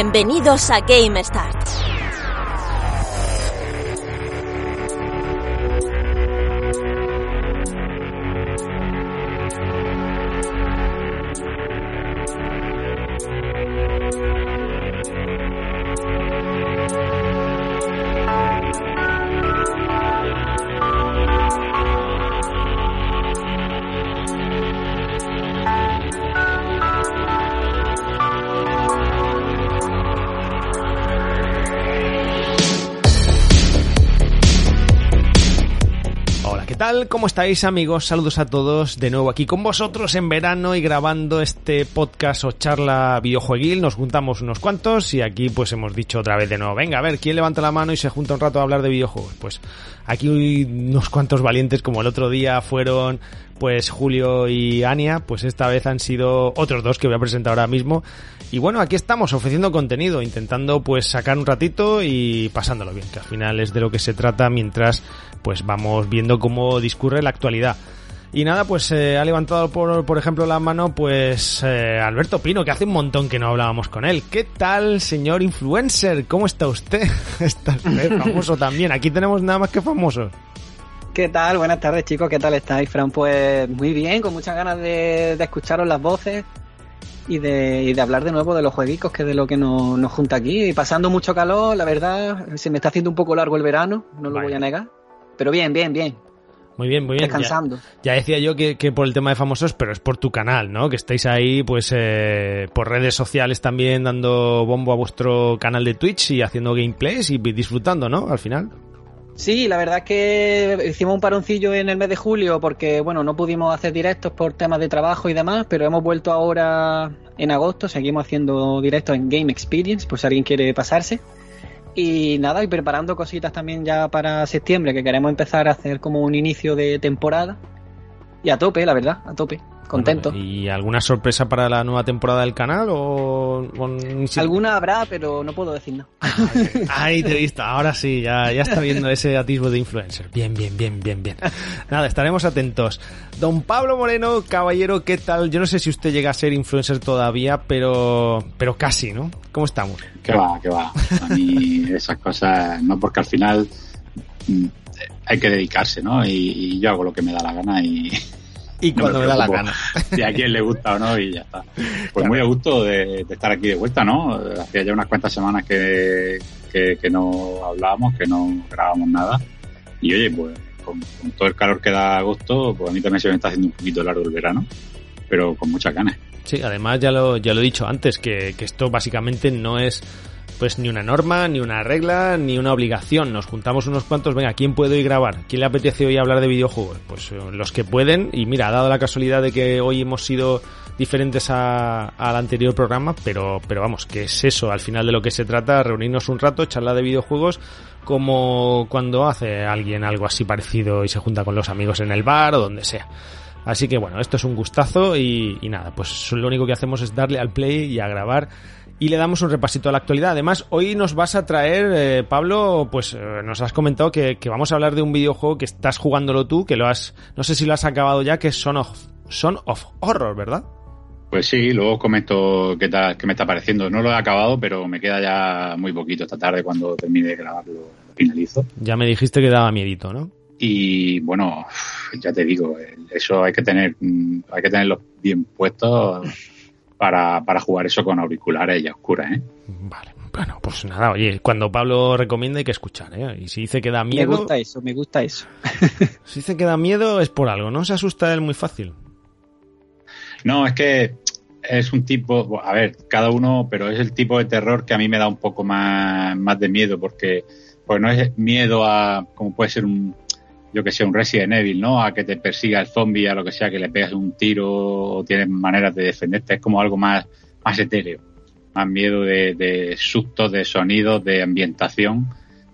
Bienvenidos a Game Start. ¿Cómo estáis amigos? Saludos a todos de nuevo aquí con vosotros en verano y grabando este podcast o charla videojueguil. Nos juntamos unos cuantos y aquí pues hemos dicho otra vez de nuevo, venga, a ver, ¿quién levanta la mano y se junta un rato a hablar de videojuegos? Pues aquí unos cuantos valientes como el otro día fueron pues Julio y Ania, pues esta vez han sido otros dos que voy a presentar ahora mismo. Y bueno, aquí estamos ofreciendo contenido, intentando pues sacar un ratito y pasándolo bien, que al final es de lo que se trata mientras pues vamos viendo cómo discurre la actualidad. Y nada, pues eh, ha levantado por, por ejemplo la mano pues eh, Alberto Pino, que hace un montón que no hablábamos con él. ¿Qué tal, señor influencer? ¿Cómo está usted? Está usted famoso también. Aquí tenemos nada más que famosos. ¿Qué tal? Buenas tardes, chicos. ¿Qué tal estáis, Fran? Pues muy bien, con muchas ganas de, de escucharos las voces y de, y de hablar de nuevo de los jueguicos, que es de lo que nos, nos junta aquí. Y pasando mucho calor, la verdad, se me está haciendo un poco largo el verano, no lo voy a negar. Pero bien, bien, bien. Muy bien, muy bien. Descansando. Ya, ya decía yo que, que por el tema de famosos, pero es por tu canal, ¿no? Que estáis ahí, pues, eh, por redes sociales también dando bombo a vuestro canal de Twitch y haciendo gameplays y disfrutando, ¿no? Al final. Sí, la verdad es que hicimos un paroncillo en el mes de julio porque, bueno, no pudimos hacer directos por temas de trabajo y demás, pero hemos vuelto ahora en agosto, seguimos haciendo directos en Game Experience, por si alguien quiere pasarse. Y nada, y preparando cositas también ya para septiembre, que queremos empezar a hacer como un inicio de temporada. Y a tope, la verdad, a tope. Contento. Bueno, ¿Y alguna sorpresa para la nueva temporada del canal o, o ni si- Alguna habrá, pero no puedo decir nada. Ahí te he visto, ahora sí, ya, ya está viendo ese atisbo de influencer. Bien, bien, bien, bien, bien. Nada, estaremos atentos. Don Pablo Moreno, caballero, ¿qué tal? Yo no sé si usted llega a ser influencer todavía, pero, pero casi, ¿no? ¿Cómo estamos? Que va, que va. A mí esas cosas, no, porque al final mm, hay que dedicarse, ¿no? Y, y yo hago lo que me da la gana y, Y No cuando me da la gana. y a quien le gusta o no y ya está. Pues muy a gusto de, de estar aquí de vuelta, ¿no? Hacía ya unas cuantas semanas que, que, que no hablábamos, que no grabábamos nada. Y oye, pues con, con todo el calor que da agosto, pues a mí también se me está haciendo un poquito largo el verano, pero con muchas ganas. Sí, además ya lo, ya lo he dicho antes, que, que esto básicamente no es pues ni una norma, ni una regla, ni una obligación. Nos juntamos unos cuantos, venga, ¿quién puede hoy grabar? ¿Quién le apetece hoy hablar de videojuegos? Pues eh, los que pueden, y mira, ha dado la casualidad de que hoy hemos sido diferentes a- al anterior programa, pero, pero vamos, que es eso, al final de lo que se trata, reunirnos un rato, charlar de videojuegos, como cuando hace alguien algo así parecido y se junta con los amigos en el bar o donde sea. Así que bueno, esto es un gustazo y, y nada, pues lo único que hacemos es darle al play y a grabar y le damos un repasito a la actualidad. Además, hoy nos vas a traer, eh, Pablo, pues eh, nos has comentado que, que vamos a hablar de un videojuego que estás jugándolo tú, que lo has, no sé si lo has acabado ya, que es Son of, Son of Horror, ¿verdad? Pues sí, luego comento qué, tal, qué me está pareciendo. No lo he acabado, pero me queda ya muy poquito esta tarde cuando termine de grabarlo, lo finalizo. Ya me dijiste que daba miedito, ¿no? Y bueno, ya te digo, eso hay que tener, mm, hay que tenerlos bien puestos para, para jugar eso con auriculares y a oscuras, ¿eh? Vale, Bueno, pues nada, oye, cuando Pablo recomienda hay que escuchar, ¿eh? Y si dice que da miedo... Me gusta eso, me gusta eso. si dice que da miedo es por algo, no se asusta él muy fácil. No, es que es un tipo, a ver, cada uno, pero es el tipo de terror que a mí me da un poco más, más de miedo, porque pues no es miedo a, como puede ser un, yo que sé, un Resident Evil, ¿no? A que te persiga el zombie, a lo que sea, que le pegas un tiro o tienes maneras de defenderte, es como algo más, más etéreo, más miedo de, de sustos, de sonidos, de ambientación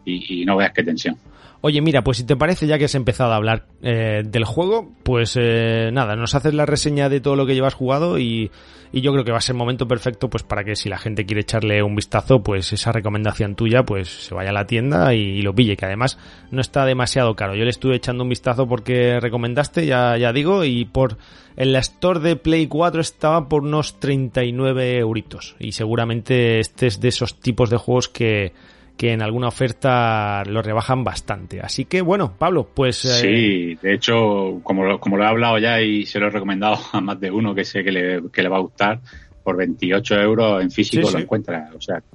y, y no veas qué tensión. Oye, mira, pues si te parece, ya que has empezado a hablar eh, del juego, pues eh, nada, nos haces la reseña de todo lo que llevas jugado y, y, yo creo que va a ser momento perfecto pues para que si la gente quiere echarle un vistazo, pues esa recomendación tuya, pues se vaya a la tienda y, lo pille, que además no está demasiado caro. Yo le estuve echando un vistazo porque recomendaste, ya, ya digo, y por en la store de Play 4 estaba por unos 39 euritos. Y seguramente este es de esos tipos de juegos que que en alguna oferta lo rebajan bastante. Así que bueno, Pablo, pues... Eh... Sí, de hecho, como lo, como lo he hablado ya y se lo he recomendado a más de uno que sé que le, que le va a gustar, por 28 euros en físico sí, lo sí. encuentra. O sea, está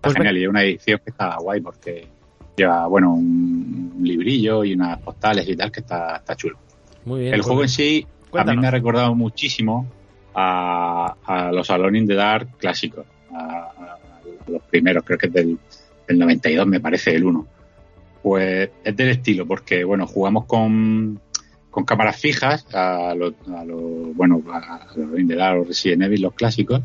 pues genial. Y es una edición que está guay porque lleva, bueno, un librillo y unas postales y tal que está, está chulo. Muy bien. El pues juego en sí Cuéntanos. a mí me ha recordado muchísimo a, a los Alone in the Dark clásicos. A, a, los primeros, creo que es del el 92 me parece el 1. Pues es del estilo, porque bueno, jugamos con, con cámaras fijas a los, a lo, bueno, a los Indedar, los Resident Evil, los clásicos,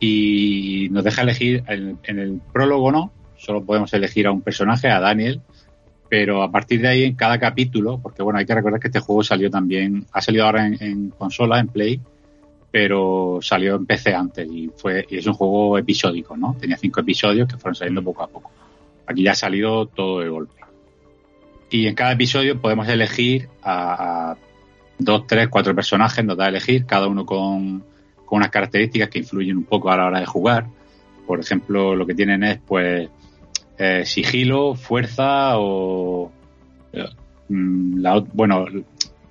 y nos deja elegir, en, el prólogo no, solo podemos elegir a un personaje, a Daniel, pero a partir de ahí en cada capítulo, porque bueno, hay que recordar que este juego salió también, ha salido ahora en consola, en Play, pero salió en PC antes y fue y es un juego episódico, ¿no? Tenía cinco episodios que fueron saliendo poco a poco. Aquí ya ha salido todo de golpe. Y en cada episodio podemos elegir a, dos, tres, cuatro personajes, nos da a elegir, cada uno con, con unas características que influyen un poco a la hora de jugar. Por ejemplo, lo que tienen es pues eh, sigilo, fuerza o eh, la, bueno,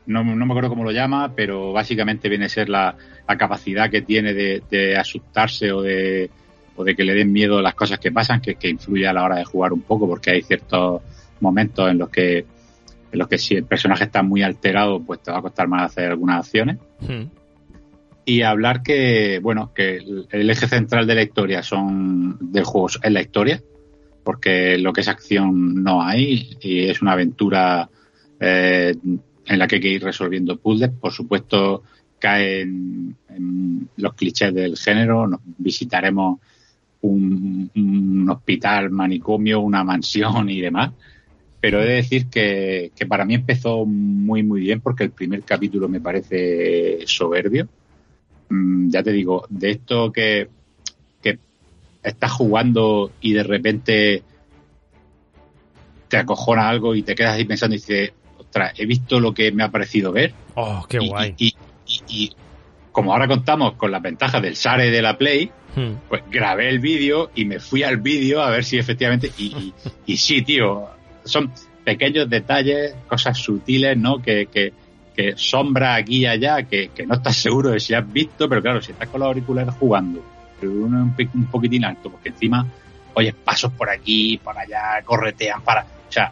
no, no, me acuerdo cómo lo llama, pero básicamente viene a ser la, la capacidad que tiene de, de, asustarse o de, o de que le den miedo las cosas que pasan, que, que influye a la hora de jugar un poco, porque hay ciertos momentos en los que en los que si el personaje está muy alterado, pues te va a costar más hacer algunas acciones. Hmm. Y hablar que, bueno, que el eje central de la historia son del juego es la historia, porque lo que es acción no hay, y es una aventura eh, en la que hay que ir resolviendo puzzles. Por supuesto, caen en los clichés del género. Nos visitaremos un, hospital, manicomio, una mansión y demás. Pero he de decir que, que, para mí empezó muy, muy bien porque el primer capítulo me parece soberbio. Mm, ya te digo, de esto que, que estás jugando y de repente te acojona algo y te quedas ahí pensando y dices, ostras, he visto lo que me ha parecido ver. Oh, qué y, guay. Y, y, y, como ahora contamos con las ventajas del SARE de la Play, hmm. pues grabé el vídeo y me fui al vídeo a ver si efectivamente. Y, y, sí, tío, son pequeños detalles, cosas sutiles, ¿no? Que, que, que sombra aquí y allá, que, que, no estás seguro de si has visto, pero claro, si estás con los auriculares jugando, pero uno un, un poquitín alto, porque encima oyes pasos por aquí, por allá, corretean para. O sea,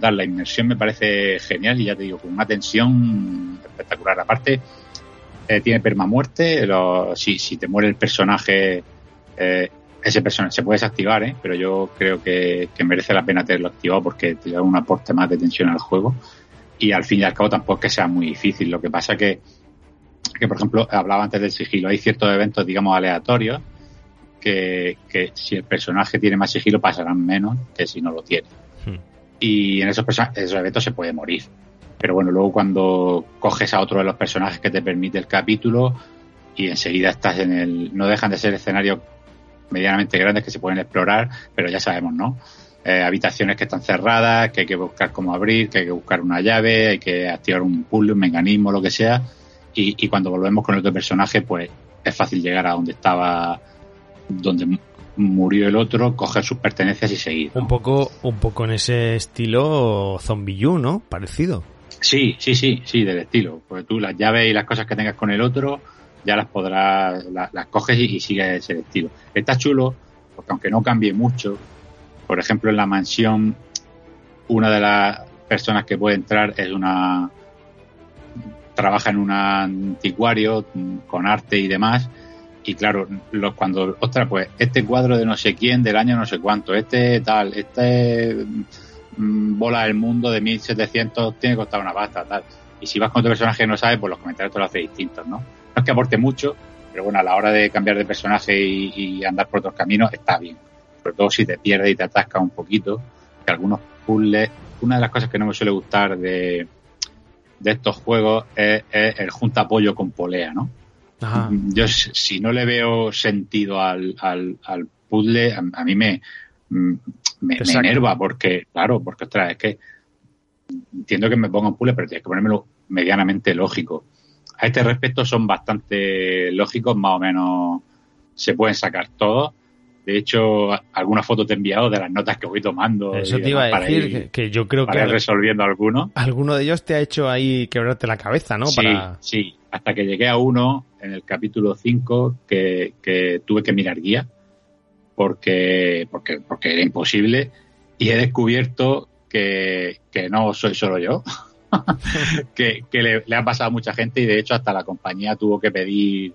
La inmersión me parece genial y ya te digo, con una tensión espectacular. Aparte, eh, tiene permamuerte. Lo, si, si te muere el personaje, eh, ese personaje se puede desactivar, ¿eh? pero yo creo que, que, merece la pena tenerlo activado porque te da un aporte más de tensión al juego. Y al fin y al cabo tampoco es que sea muy difícil. Lo que pasa que, que por ejemplo, hablaba antes del sigilo. Hay ciertos eventos, digamos, aleatorios que, que si el personaje tiene más sigilo pasarán menos que si no lo tiene. Hmm y en esos, esos eventos se puede morir. Pero bueno, luego cuando coges a otro de los personajes que te permite el capítulo y enseguida estás en el... No dejan de ser escenarios medianamente grandes que se pueden explorar, pero ya sabemos, ¿no? Eh, habitaciones que están cerradas, que hay que buscar cómo abrir, que hay que buscar una llave, hay que activar un puzzle, un mecanismo, lo que sea. Y, y cuando volvemos con otro personaje, pues es fácil llegar a donde estaba, donde murió el otro, coger sus pertenencias y seguir. ¿no? Un poco, un poco en ese estilo Zombie U, ¿no? Parecido. Sí, sí, sí, sí, del estilo. Porque tú las llaves y las cosas que tengas con el otro ya las podrás, las, las coges y, y sigues ese estilo. Está chulo porque aunque no cambie mucho, por ejemplo, en la mansión, una de las personas que puede entrar es una trabaja en un anticuario con arte y demás y claro, los, cuando, ostras, pues este cuadro de no sé quién, del año no sé cuánto, este tal, este mm, bola del mundo de 1700 tiene que costar una pasta, tal. Y si vas con otro personaje que no sabes, pues los comentarios te lo hace distintos, ¿no? No es que aporte mucho, pero bueno, a la hora de cambiar de personaje y, andar por otros caminos está bien. Sobre todo si te pierdes y te atascas un poquito, que algunos puzzles, una de las cosas que no me suele gustar de, de estos juegos es, es el junta apoyo con polea, ¿no? Yo, si no le veo sentido al, al, al puzzle, a, mí me, mm, me, enerva porque, claro, porque ostras, es que entiendo que me ponga un puzzle, pero tienes que ponérmelo medianamente lógico. A este respecto son bastante lógicos, más o menos se pueden sacar todos. De hecho, algunas fotos te he enviado de las notas que voy tomando. Eso te iba a decir, que, yo creo para que. Ir resolviendo algunos. Alguno de ellos te ha hecho ahí quebrarte la cabeza, ¿no? Sí, sí. Hasta que llegué a uno en el capítulo 5 que, que tuve que mirar guía porque, porque, porque era imposible y he descubierto que, que no soy solo yo. que, que le, ha pasado a mucha gente y de hecho hasta la compañía tuvo que pedir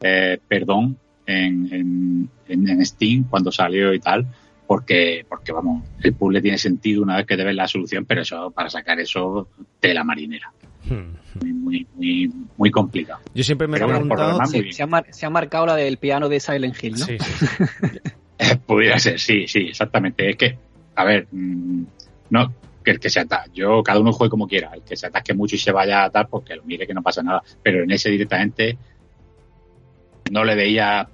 eh, perdón en, en, Steam cuando salió y tal, porque, porque vamos, el puzzle tiene sentido una vez que te ves la solución, pero eso, para sacar eso, de la marinera. Muy, muy, muy, complicado. Yo siempre me he preguntado... se, ha marcado la del piano de Silent Hill, ¿no? Sí, Pudiera ser, sí, sí, exactamente. Es que, a ver, mm, no, que el que se ataque, yo, cada uno juegue como quiera, el que se ataque mucho y se vaya a tal, porque lo mire que no pasa nada, pero en ese directamente no le veía,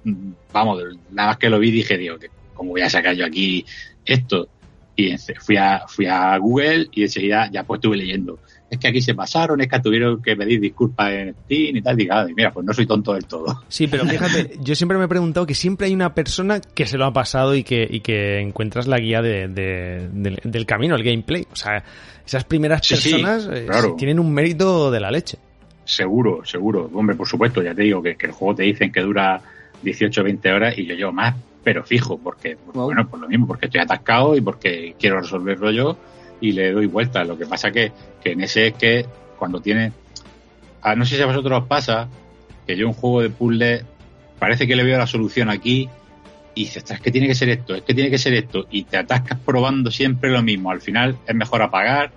vamos, nada más que lo vi dije, digo, que ¿cómo voy a sacar yo aquí esto? Y fui a, fui a Google y enseguida ya pues estuve leyendo. Es que aquí se pasaron, es que tuvieron que pedir disculpas en Steam y tal. Diga, mira, pues no soy tonto del todo. Sí, pero fíjate, yo siempre me he preguntado que siempre hay una persona que se lo ha pasado y que, y que encuentras la guía de, del, camino, el gameplay. O sea, esas primeras personas eh, tienen un mérito de la leche. Seguro, seguro. Hombre, por supuesto, ya te digo que, el juego te dicen que dura 18 o 20 horas y yo llevo más, pero fijo, porque, bueno, por lo mismo, porque estoy atascado y porque quiero resolverlo yo y le doy vuelta. Lo que pasa que, que en ese es que cuando tiene, ah, no sé si a vosotros os pasa, que yo un juego de puzzle parece que le veo la solución aquí y dices, es que tiene que ser esto, es que tiene que ser esto, y te atascas probando siempre lo mismo. Al final es mejor apagar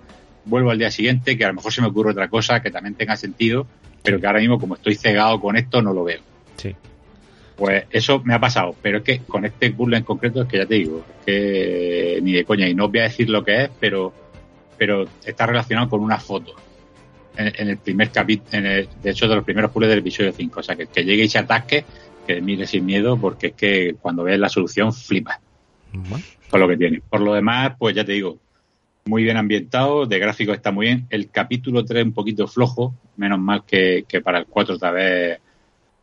vuelvo al día siguiente, que a lo mejor se me ocurre otra cosa que también tenga sentido, pero que ahora mismo como estoy cegado con esto no lo veo. Sí. Pues eso me ha pasado, pero es que con este puzzle en concreto es que ya te digo, es que ni de coña, y no os voy a decir lo que es, pero, pero está relacionado con una foto. En, el primer capítulo, de hecho de los primeros puzzles del episodio 5, o sea que, que llegue y se atasque, que mire sin miedo, porque es que cuando ves la solución flipa con lo que tiene. Por lo demás, pues ya te digo, muy bien ambientado, de gráfico está muy bien. El capítulo 3 un poquito flojo, menos mal que, para el 4 otra vez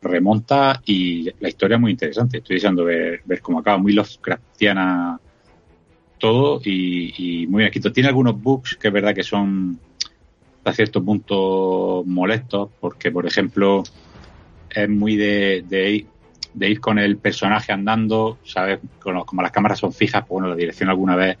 remonta y la historia es muy interesante. Estoy deseando ver, ver cómo acaba, muy Lovecraftiana todo y, muy bien escrito. Tiene algunos bugs que es verdad que son hasta cierto punto molestos, porque por ejemplo es muy de, de, ir con el personaje andando, ¿sabes? Como, las cámaras son fijas, pues bueno, la dirección alguna vez,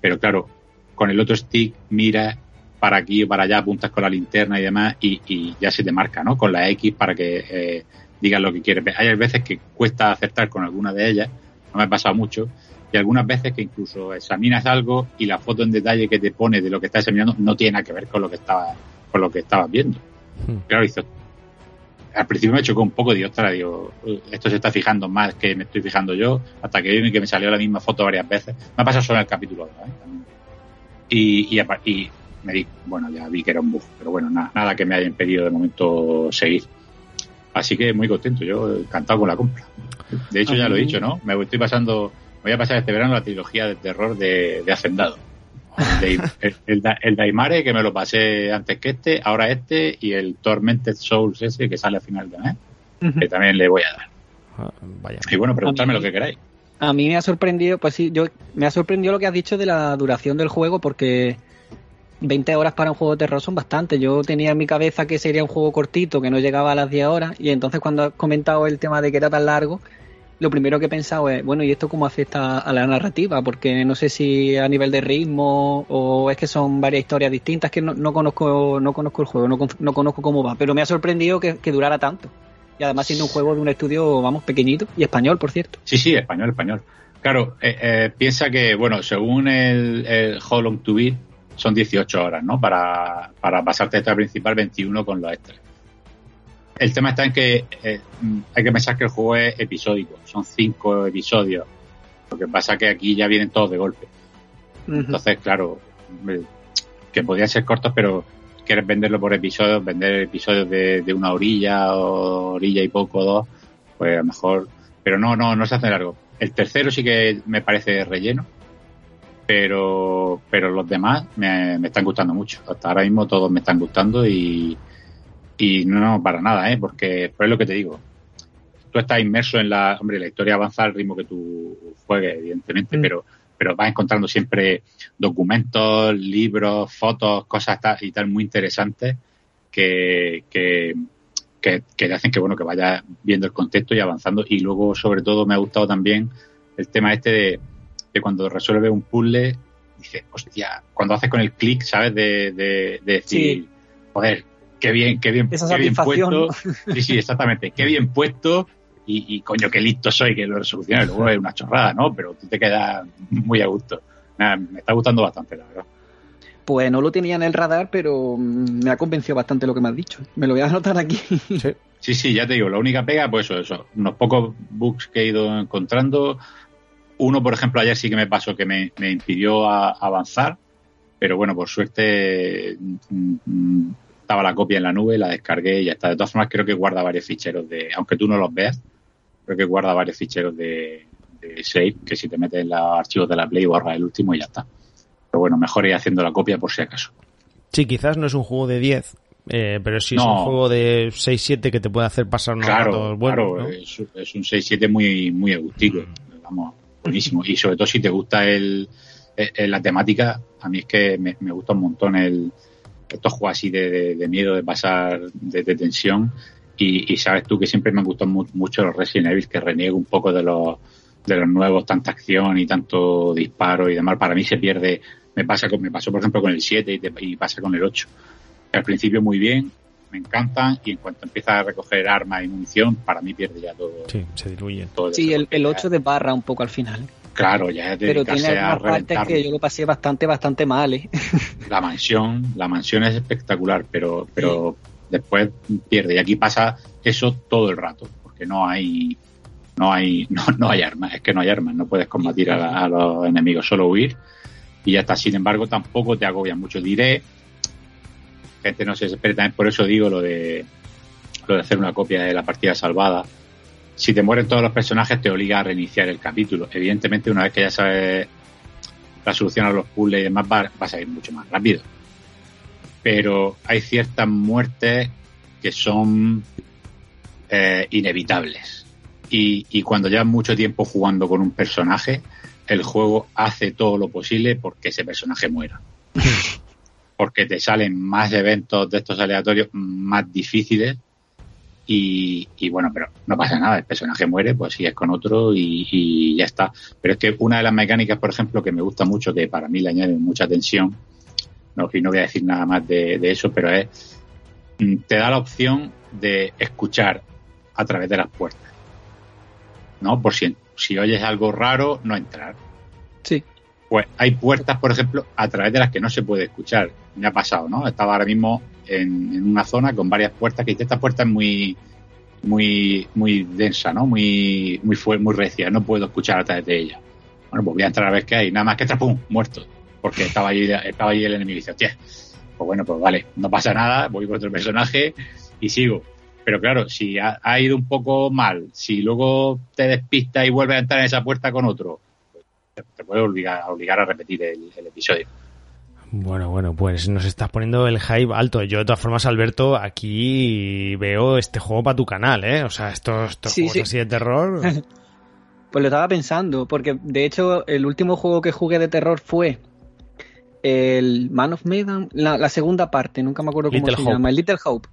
pero claro, con el otro stick miras para aquí o para allá, apuntas con la linterna y demás y, ya se te marca, ¿no? Con la X para que eh, digas lo que quieres. Hay veces que cuesta acertar con alguna de ellas, no me ha pasado mucho, y algunas veces que incluso examinas algo y la foto en detalle que te pone de lo que estás examinando no tiene nada que ver con lo que estaba, con lo que estabas viendo. Hmm. Claro, al principio me chocó un poco, digo, ostras, digo, esto se está fijando más que me estoy fijando yo, hasta que vi que me salió la misma foto varias veces. Me ha pasado solo en el capítulo 2, ¿eh? Y, y, me di, bueno, ya vi que era un bug, pero bueno, nada que me haya impedido de momento seguir. Así que muy contento, yo encantado con la compra. De hecho, ya lo he dicho, ¿no? Me estoy pasando, voy a pasar este verano la trilogía de terror de, de Hacendado. El, el, Daimare, que me lo pasé antes que este, ahora este, y el Tormented Souls ese, que sale al final de mes, que también le voy a dar. Ah, vaya. Y bueno, preguntadme lo que queráis. A mí me ha sorprendido, pues sí, yo me ha sorprendido lo que has dicho de la duración del juego porque 20 horas para un juego de terror son bastante. Yo tenía en mi cabeza que sería un juego cortito, que no llegaba a las 10 horas y entonces cuando has comentado el tema de que era tan largo, lo primero que he pensado es, bueno, ¿y esto cómo afecta a la narrativa? Porque no sé si a nivel de ritmo o es que son varias historias distintas que no, conozco no conozco el juego, no, no, conozco cómo va, pero me ha sorprendido que, durara tanto. Y además siendo un juego de un estudio, vamos, pequeñito y español, por cierto. Sí, sí, español, español. Claro, eh, eh, piensa que, bueno, según el, el How Long to Beat, son 18 horas, ¿no? Para, para pasarte esta principal, 21 con los extras. El tema está en que eh, hay que pensar que el juego es episódico, son cinco episodios. Lo que pasa es que aquí ya vienen todos de golpe. Entonces, claro, que podían ser cortos, pero quieres venderlo por episodios, vender episodios de, una orilla o orilla y poco, dos, pues a lo mejor. Pero no, no, no se hace largo. El tercero sí que me parece relleno, pero, pero los demás me, me están gustando mucho. Hasta ahora mismo todos me están gustando y, y no, no, para nada, ¿eh? Porque, pues es lo que te digo. Tú estás inmerso en la. Hombre, la historia avanza al ritmo que tú juegues, evidentemente, mm. pero, pero vas encontrando siempre documentos, libros, fotos, cosas y tal muy interesantes que, que, que, te hacen que, bueno, que vayas viendo el contexto y avanzando. Y luego, sobre todo, me ha gustado también el tema este de, de cuando resuelve un puzzle, dices, hostia, cuando haces con el clic, ¿sabes? De, de, decir, joder, qué bien, qué bien, Esa qué bien puesto. Sí, sí, exactamente, qué bien puesto y, coño, qué listo soy que lo resolucione. Luego es una chorrada, ¿no? Pero tú te quedas muy a gusto. me está gustando bastante, la verdad. Pues no lo tenía en el radar, pero me ha convencido bastante lo que me has dicho. Me lo voy a anotar aquí. Sí, sí, ya te digo, la única pega, pues eso, eso. Unos pocos bugs que he ido encontrando. Uno, por ejemplo, ayer sí que me pasó que me, impidió avanzar, pero bueno, por suerte mm, mm, estaba la copia en la nube, la descargué y ya está. De todas formas, creo que guarda varios ficheros de, aunque tú no los veas, creo que guarda varios ficheros de, de save, que si te metes en los archivos de la Play borra el último y ya está. Pero bueno, mejor ir haciendo la copia por si acaso. Sí, quizás no es un juego de 10, eh, pero sí es un juego de 6-7 que te puede hacer pasar unos claro, Claro, es, un 6-7 muy, muy agustico. Mm. Vamos, buenísimo. Y sobre todo si te gusta el, la temática, a mí es que me, gusta un montón el, estos juegos así de, miedo, de pasar, de, tensión. Y, sabes tú que siempre me han gustado mucho los Resident Evil, que reniego un poco de los, de los nuevos, tanta acción y tanto disparo y demás. Para mí se pierde, me pasa con, me pasó por ejemplo con el 7 y, pasa con el 8. Al principio muy bien, me encantan y en cuanto empieza a recoger armas y munición, para mí pierde ya todo. Sí, se diluye. Todo sí, el, el 8 de barra un poco al final. Claro, ya es Pero tiene algunas partes que yo lo pasé bastante, bastante mal. ¿eh? La mansión, la mansión es espectacular, pero, pero después pierde. Y aquí pasa eso todo el rato, porque no hay, no hay, no, no hay armas, es que no hay armas, no puedes combatir a, los enemigos, solo huir. Y ya está, sin embargo, tampoco te agobia mucho. Diré, gente no se desespera también, por eso digo lo de, lo de hacer una copia de la partida salvada si te mueren todos los personajes te obliga a reiniciar el capítulo. Evidentemente, una vez que ya sabes la solución a los puzzles y demás, va, vas a ir mucho más rápido. Pero hay ciertas muertes que son eh, inevitables. Y, y cuando llevas mucho tiempo jugando con un personaje, el juego hace todo lo posible porque ese personaje muera. porque te salen más eventos de estos aleatorios más difíciles y, bueno, pero no pasa nada, el personaje muere, pues sigues con otro y, ya está. Pero es que una de las mecánicas, por ejemplo, que me gusta mucho, que para mí le añade mucha tensión, no, y no voy a decir nada más de, eso, pero es, mm, te da la opción de escuchar a través de las puertas. ¿No? Por si, si oyes algo raro, no entrar. Sí. Pues hay puertas, por ejemplo, a través de las que no se puede escuchar. Me ha pasado, ¿no? Estaba ahora mismo en, una zona con varias puertas que esta puerta es muy muy muy densa, ¿no? Muy muy muy recia, no puedo escuchar a través de ella. Bueno, pues voy a entrar a ver qué hay, nada más que pum, muerto, porque estaba ahí estaba ahí el enemigo y dice, "Hostia, pues bueno, pues vale, no pasa nada, voy con otro personaje y sigo." Pero claro, si ha, ido un poco mal, si luego te despista y vuelves a entrar en esa puerta con otro, te puede obligar, obligar a repetir el episodio. Bueno, bueno, pues nos estás poniendo el hype alto. Yo, de todas formas, Alberto, aquí veo este juego para tu canal, ¿eh? O sea, estos, juegos así de terror. pues lo estaba pensando, porque de hecho, el último juego que jugué de terror fue el Man of Medan, la, segunda parte, nunca me acuerdo cómo se llama, el Little Hope.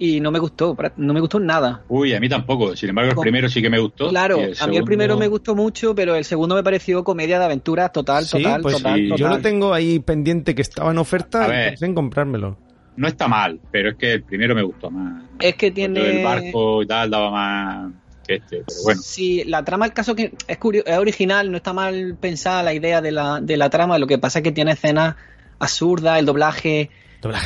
Y no me gustó, no me gustó nada. Uy, a mí tampoco. Sin embargo, el primero sí que me gustó. Claro, a mí el primero me gustó mucho, pero el segundo me pareció comedia de aventura total, total, pues total, Yo lo tengo ahí pendiente que estaba en oferta y pensé en comprármelo. No está mal, pero es que el primero me gustó más. Es que tiene. El barco y tal daba más que este, pero bueno. Sí, la trama, el caso que es, es original, no está mal pensada la idea de la, de la trama, lo que pasa es que tiene escenas absurdas, el doblaje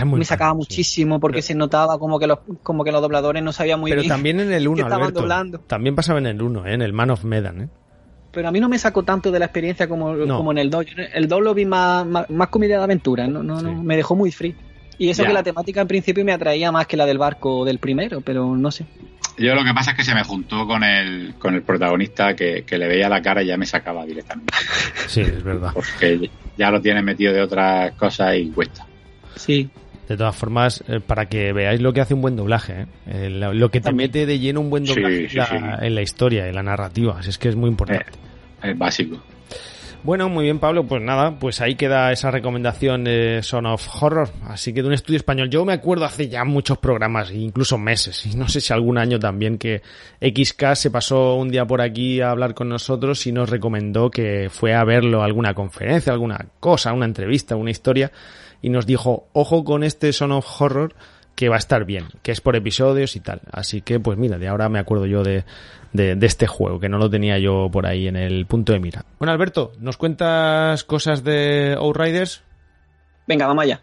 me sacaba muchísimo porque se notaba como que los como que los dobladores no sabían muy bien. Pero también en el 1, Alberto. También pasaba en el 1, ¿eh? en el Man of Medan, ¿eh? Pero a mí no me sacó tanto de la experiencia como, como en el 2. El 2 lo vi más, más, comedia de aventura, no, no, no, me dejó muy free. Y eso que la temática en principio me atraía más que la del barco del primero, pero no sé. Yo lo que pasa es que se me juntó con el, con el protagonista que, que le veía la cara y ya me sacaba directamente. Sí, es verdad. Porque ya lo tiene metido de otras cosas y cuesta. Sí. De todas formas, eh, para que veáis lo que hace un buen doblaje, ¿eh? lo que te mete de lleno un buen doblaje en la historia, en la narrativa, es que es muy importante. Eh, es básico. Bueno, muy bien, Pablo. Pues nada, pues ahí queda esa recomendación de Son of Horror. Así que de un estudio español. Yo me acuerdo hace ya muchos programas, incluso meses, y no sé si algún año también, que XK se pasó un día por aquí a hablar con nosotros y nos recomendó que fue a verlo a alguna conferencia, alguna cosa, una entrevista, una historia y nos dijo, ojo con este Son of Horror que va a estar bien, que es por episodios y tal. Así que, pues mira, de ahora me acuerdo yo de, de, este juego, que no lo tenía yo por ahí en el punto de mira. Bueno, Alberto, ¿nos cuentas cosas de Outriders? Venga, vamos allá.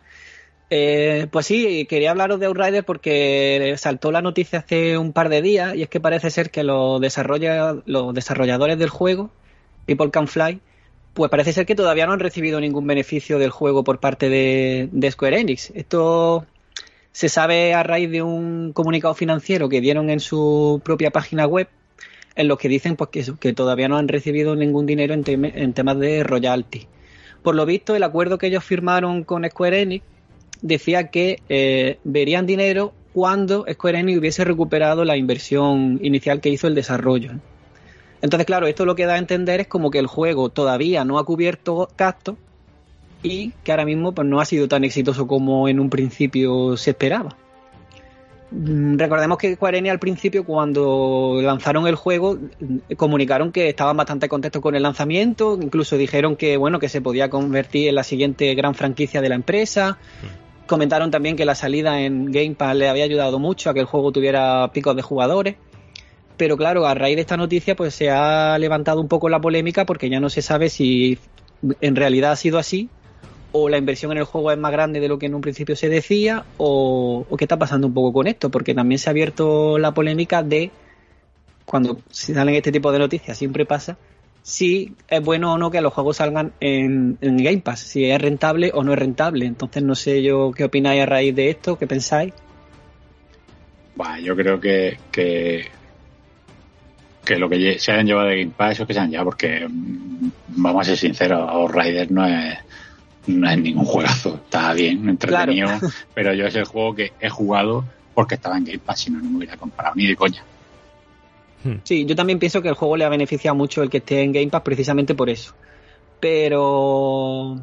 Eh, pues sí, quería hablaros de Outriders porque saltó la noticia hace un par de días y es que parece ser que los, desarrolla, los desarrolladores del juego, People Can Fly, pues parece ser que todavía no han recibido ningún beneficio del juego por parte de, Square Enix. Esto se sabe a raíz de un comunicado financiero que dieron en su propia página web, en los que dicen pues, que, todavía no han recibido ningún dinero en, temas de royalty. Por lo visto, el acuerdo que ellos firmaron con Square Enix decía que eh, verían dinero cuando Square Enix hubiese recuperado la inversión inicial que hizo el desarrollo. Entonces, claro, esto lo que da a entender es como que el juego todavía no ha cubierto gastos y que ahora mismo pues, no ha sido tan exitoso como en un principio se esperaba. Mm, recordemos que Square al principio, cuando lanzaron el juego, mm, comunicaron que estaban bastante contentos con el lanzamiento, incluso dijeron que bueno, que se podía convertir en la siguiente gran franquicia de la empresa. Mm. Comentaron también que la salida en Game Pass le había ayudado mucho a que el juego tuviera picos de jugadores pero claro, a raíz de esta noticia pues se ha levantado un poco la polémica porque ya no se sabe si en realidad ha sido así o la inversión en el juego es más grande de lo que en un principio se decía o, qué está pasando un poco con esto, porque también se ha abierto la polémica de cuando salen este tipo de noticias, siempre pasa, si es bueno o no que los juegos salgan en, Game Pass, si es rentable o no es rentable. Entonces no sé yo qué opináis a raíz de esto, qué pensáis. Bueno, yo creo que que lo que se hayan llevado de Game Pass, eso que se han llevado, porque mm, vamos a ser sinceros, Outriders no es, no es ningún juegazo, está bien, entretenido, pero yo es el juego que he jugado porque estaba en Game Pass, si no, no me hubiera comprado ni de coña. Hmm. Sí, yo también pienso que el juego le ha beneficiado mucho el que esté en Game Pass precisamente por eso. Pero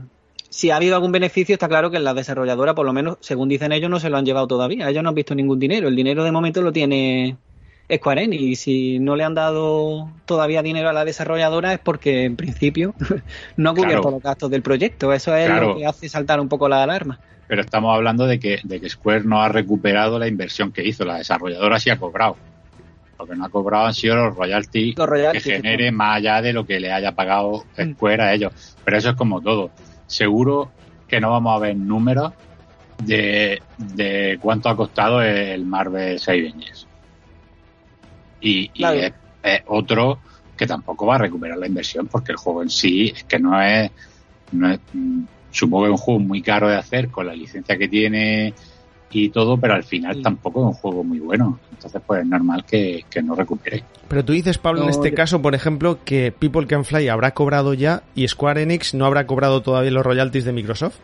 si ha habido algún beneficio, está claro que la desarrolladora, por lo menos, según dicen ellos, no se lo han llevado todavía. Ellos no han visto ningún dinero. El dinero de momento lo tiene Square Enix y si no le han dado todavía dinero a la desarrolladora es porque en principio no ha cubierto los gastos del proyecto. Eso es lo que hace saltar un poco la alarma. Pero estamos hablando de que, de que Square no ha recuperado la inversión que hizo. La desarrolladora sí ha cobrado. Lo que no ha cobrado han sido los royalties, que genere más allá de lo que le haya pagado mm. Square a ellos. Pero eso es como todo. Seguro que no vamos a ver números de, de cuánto ha costado el Marvel 6 y, es, otro que tampoco va a recuperar la inversión porque el juego en sí es que no es, no es mm, supongo que es un juego muy caro de hacer con la licencia que tiene y todo, pero al final tampoco es un juego muy bueno. Entonces, pues es normal que, no recupere. Pero tú dices, Pablo, en este caso, por ejemplo, que People Can Fly habrá cobrado ya y Square Enix no habrá cobrado todavía los royalties de Microsoft.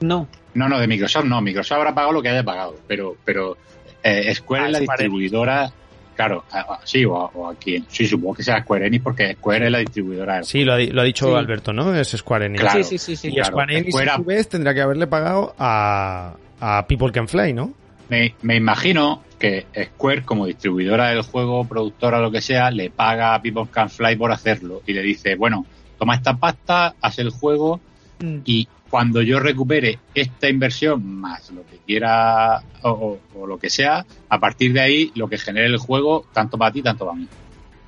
No. No, no, de Microsoft no. Microsoft habrá pagado lo que haya pagado, pero, pero eh, Square ah, es la distribuidora Claro, sí, o, aquí. Sí, supongo que sea Square Enix porque Square es la distribuidora. sí, lo ha, lo ha dicho Alberto, ¿no? Es Square Enix. sí, sí, sí, Y Square Enix, a su vez, tendrá que haberle pagado a, a People Can Fly, ¿no? me, me imagino que Square, como distribuidora del juego, productora, lo que sea, le paga a People Can Fly por hacerlo y le dice, bueno, toma esta pasta, haz el juego Mm. y cuando yo recupere esta inversión más lo que quiera o, o- o lo que sea, a partir de ahí lo que genere el juego, tanto para ti, tanto para mí.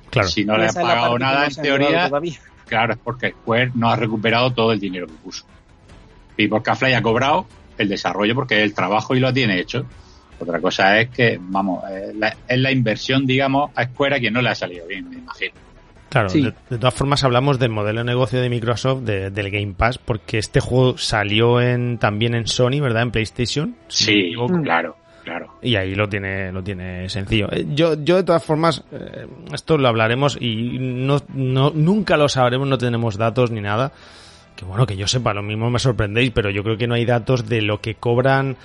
Claro. Si no le has pagado nada, no en teoría, claro, es porque Square no ha recuperado todo el dinero que puso. People Can Fly ha cobrado el desarrollo porque es el trabajo y lo tiene hecho. Otra cosa es que, vamos, es la, es la inversión, digamos, a Square a quien no le ha salido bien, me imagino. Claro, Sí. de, de todas formas hablamos del modelo de negocio de Microsoft, de- del Game Pass, porque este juego salió en también en Sony, ¿verdad? En PlayStation. Sí, equivoco. claro, claro. Y ahí lo tiene, lo tiene sencillo. Eh, Yo, yo de todas formas, eh, esto lo hablaremos y no, no, nunca lo sabremos, no tenemos datos ni nada. Que bueno, que yo sepa, lo mismo me sorprendéis, pero yo creo que no hay datos de lo que cobran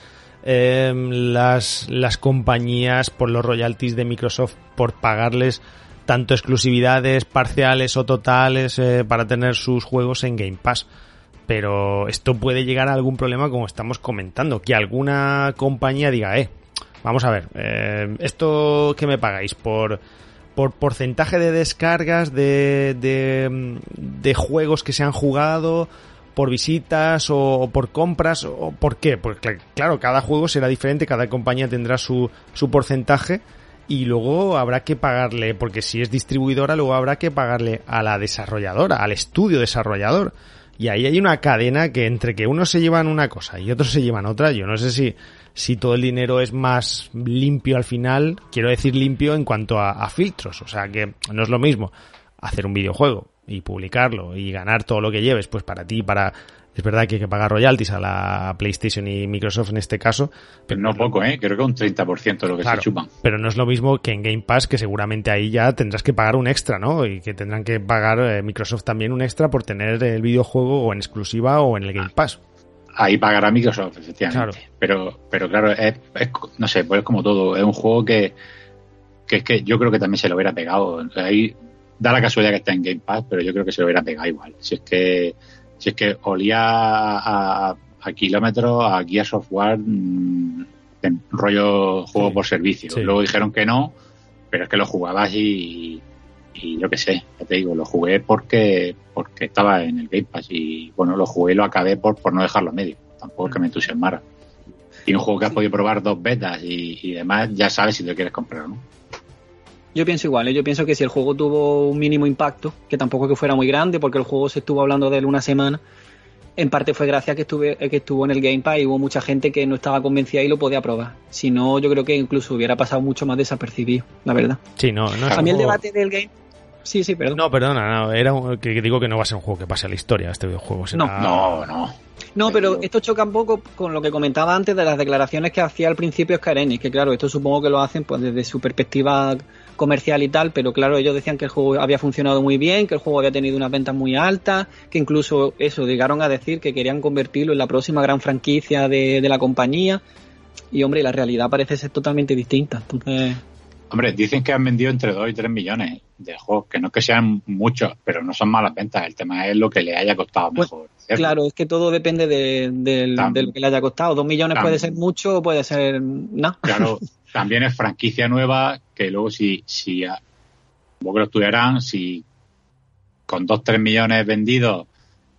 eh, las, las compañías por los royalties de Microsoft por pagarles tanto exclusividades parciales o totales eh, para tener sus juegos en Game Pass. Pero esto puede llegar a algún problema como estamos comentando, que alguna compañía diga, eh, vamos a ver, eh, esto que me pagáis por por porcentaje de descargas de, de, de juegos que se han jugado, por visitas o, o por compras, o por qué? Porque cl- claro, cada juego será diferente, cada compañía tendrá su, su porcentaje y luego habrá que pagarle, porque si es distribuidora, luego habrá que pagarle a la desarrolladora, al estudio desarrollador. Y ahí hay una cadena que entre que unos se llevan una cosa y otros se llevan otra, yo no sé si, si todo el dinero es más limpio al final, quiero decir limpio en cuanto a, a filtros, o sea que no es lo mismo hacer un videojuego y publicarlo y ganar todo lo que lleves, pues para ti, para... Es verdad que hay que pagar royalties a la PlayStation y Microsoft en este caso, Pero no poco, ¿eh? Creo que un 30% de lo que Claro, se chupan. pero no es lo mismo que en Game Pass, que seguramente ahí ya tendrás que pagar un extra, ¿no? Y que tendrán que pagar eh, Microsoft también un extra por tener el videojuego o en exclusiva o en el Game Pass. Ahí pagará Microsoft, efectivamente. Claro. Pero, pero claro, es, es- no sé, pues es como todo. Es un juego que, que es que yo creo que también se lo hubiera pegado. Ahí da la casualidad que está en Game Pass, pero yo creo que se lo hubiera pegado igual. Si es que, si es que olía a, a, a kilómetros, a Gears of War, mm, en rollo juego Sí. por servicio. Sí. Luego dijeron que no, pero es que lo jugabas y, y yo qué sé, ya te digo, lo jugué porque porque estaba en el Game Pass y bueno, lo jugué y lo acabé por, por no dejarlo a medio. Tampoco es que me entusiasmara. Y un juego que has podido probar dos betas y, y demás, ya sabes si te quieres comprar o no. Yo pienso igual, ¿eh? yo pienso que si el juego tuvo un mínimo impacto, que tampoco que fuera muy grande, porque el juego se estuvo hablando de él una semana, en parte fue gracias a que, estuve, a que estuvo en el Game Pass y hubo mucha gente que no estaba convencida y lo podía probar. Si no, yo creo que incluso hubiera pasado mucho más desapercibido, la verdad. Sí, no, no es A mí el debate del Game... Sí, sí, perdón. No, perdona, no, era un- que digo que no va a ser un juego que pase a la historia, este videojuego. será- No, no. No, pero esto choca un poco con lo que comentaba antes de las declaraciones que hacía al principio Square Enix, que claro, esto supongo que lo hacen pues desde su perspectiva comercial y tal, pero claro, ellos decían que el juego había funcionado muy bien, que el juego había tenido unas ventas muy altas, que incluso eso, llegaron a decir que querían convertirlo en la próxima gran franquicia de, de la compañía, y hombre, la realidad parece ser totalmente distinta, entonces... Hombre, dicen que han vendido entre 2 y 3 millones de juegos, que no es que sean muchos, pero no son malas ventas. El tema es lo que le haya costado Pues, mejor. Claro, es que todo depende de, Tam- de lo que le haya costado. Dos millones tam- puede ser mucho o puede ser nada. Claro, también es franquicia nueva que luego si, si supongo que lo estudiarán, si con 2, 3 millones vendidos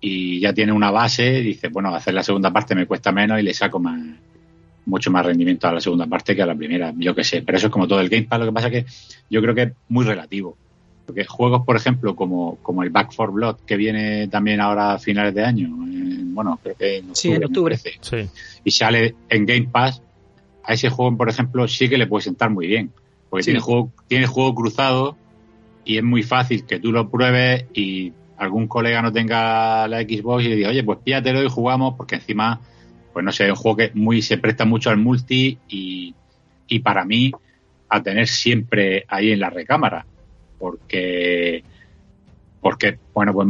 y ya tiene una base, dice, bueno, hacer la segunda parte me cuesta menos y le saco más mucho más rendimiento a la segunda parte que a la primera, yo que sé, pero eso es como todo el Game Pass, lo que pasa que yo creo que es muy relativo. Porque juegos, por ejemplo, como, como el Back 4 Blood, que viene también ahora a finales de año, en- bueno, creo que en octubre, Sí, en octubre. Sí, y sale en Game Pass, a ese juego, por ejemplo, sí que le puede sentar muy bien. Porque Sí. tiene, juego, tiene juego cruzado y es muy fácil que tú lo pruebes y algún colega no tenga la Xbox y le diga, oye, pues píatelo y jugamos, porque encima, pues no sé, es un juego que muy se presta mucho al multi y, y para mí a tener siempre ahí en la recámara. Porque, porque bueno, pues,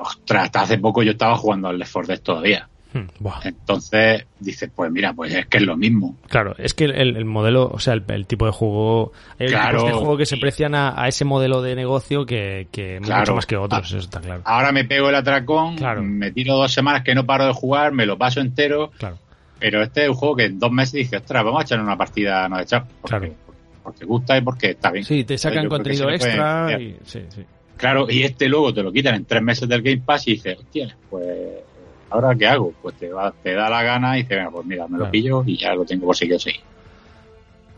ostras, hasta hace poco yo estaba jugando al Left 4 Dead todavía. Hmm, buah. Entonces dices, pues mira, pues es que es lo mismo. Claro, es que el, el modelo, o sea, el, el tipo de juego, hay Claro, tipos de juego que se precian a, a ese modelo de negocio que, que mucho Claro. más que otros, Ah. eso está claro. Ahora me pego el atracón, Claro. me tiro dos semanas que no paro de jugar, me lo paso entero Claro. Pero este es un juego que en dos meses dije, ostras, vamos a echar una partida no de chat. Porque, Claro. porque gusta y porque está bien. Sí, te sacan Yo contenido extra. Y, sí, sí. Claro, y este luego te lo quitan en tres meses del Game Pass y dices, hostia, pues ahora qué hago? Pues te, va, te da la gana y dices, venga, pues mira, me lo pillo y ya lo tengo por si yo sí.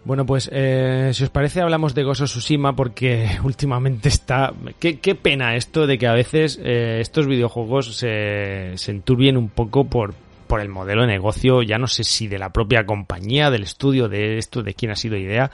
Bueno, pues eh, si os parece hablamos de Gozo Tsushima porque últimamente está... Qué, qué pena esto de que a veces eh, estos videojuegos se, se enturbien un poco por, por el modelo de negocio, ya no sé si de la propia compañía, del estudio, de esto, de quién ha sido idea.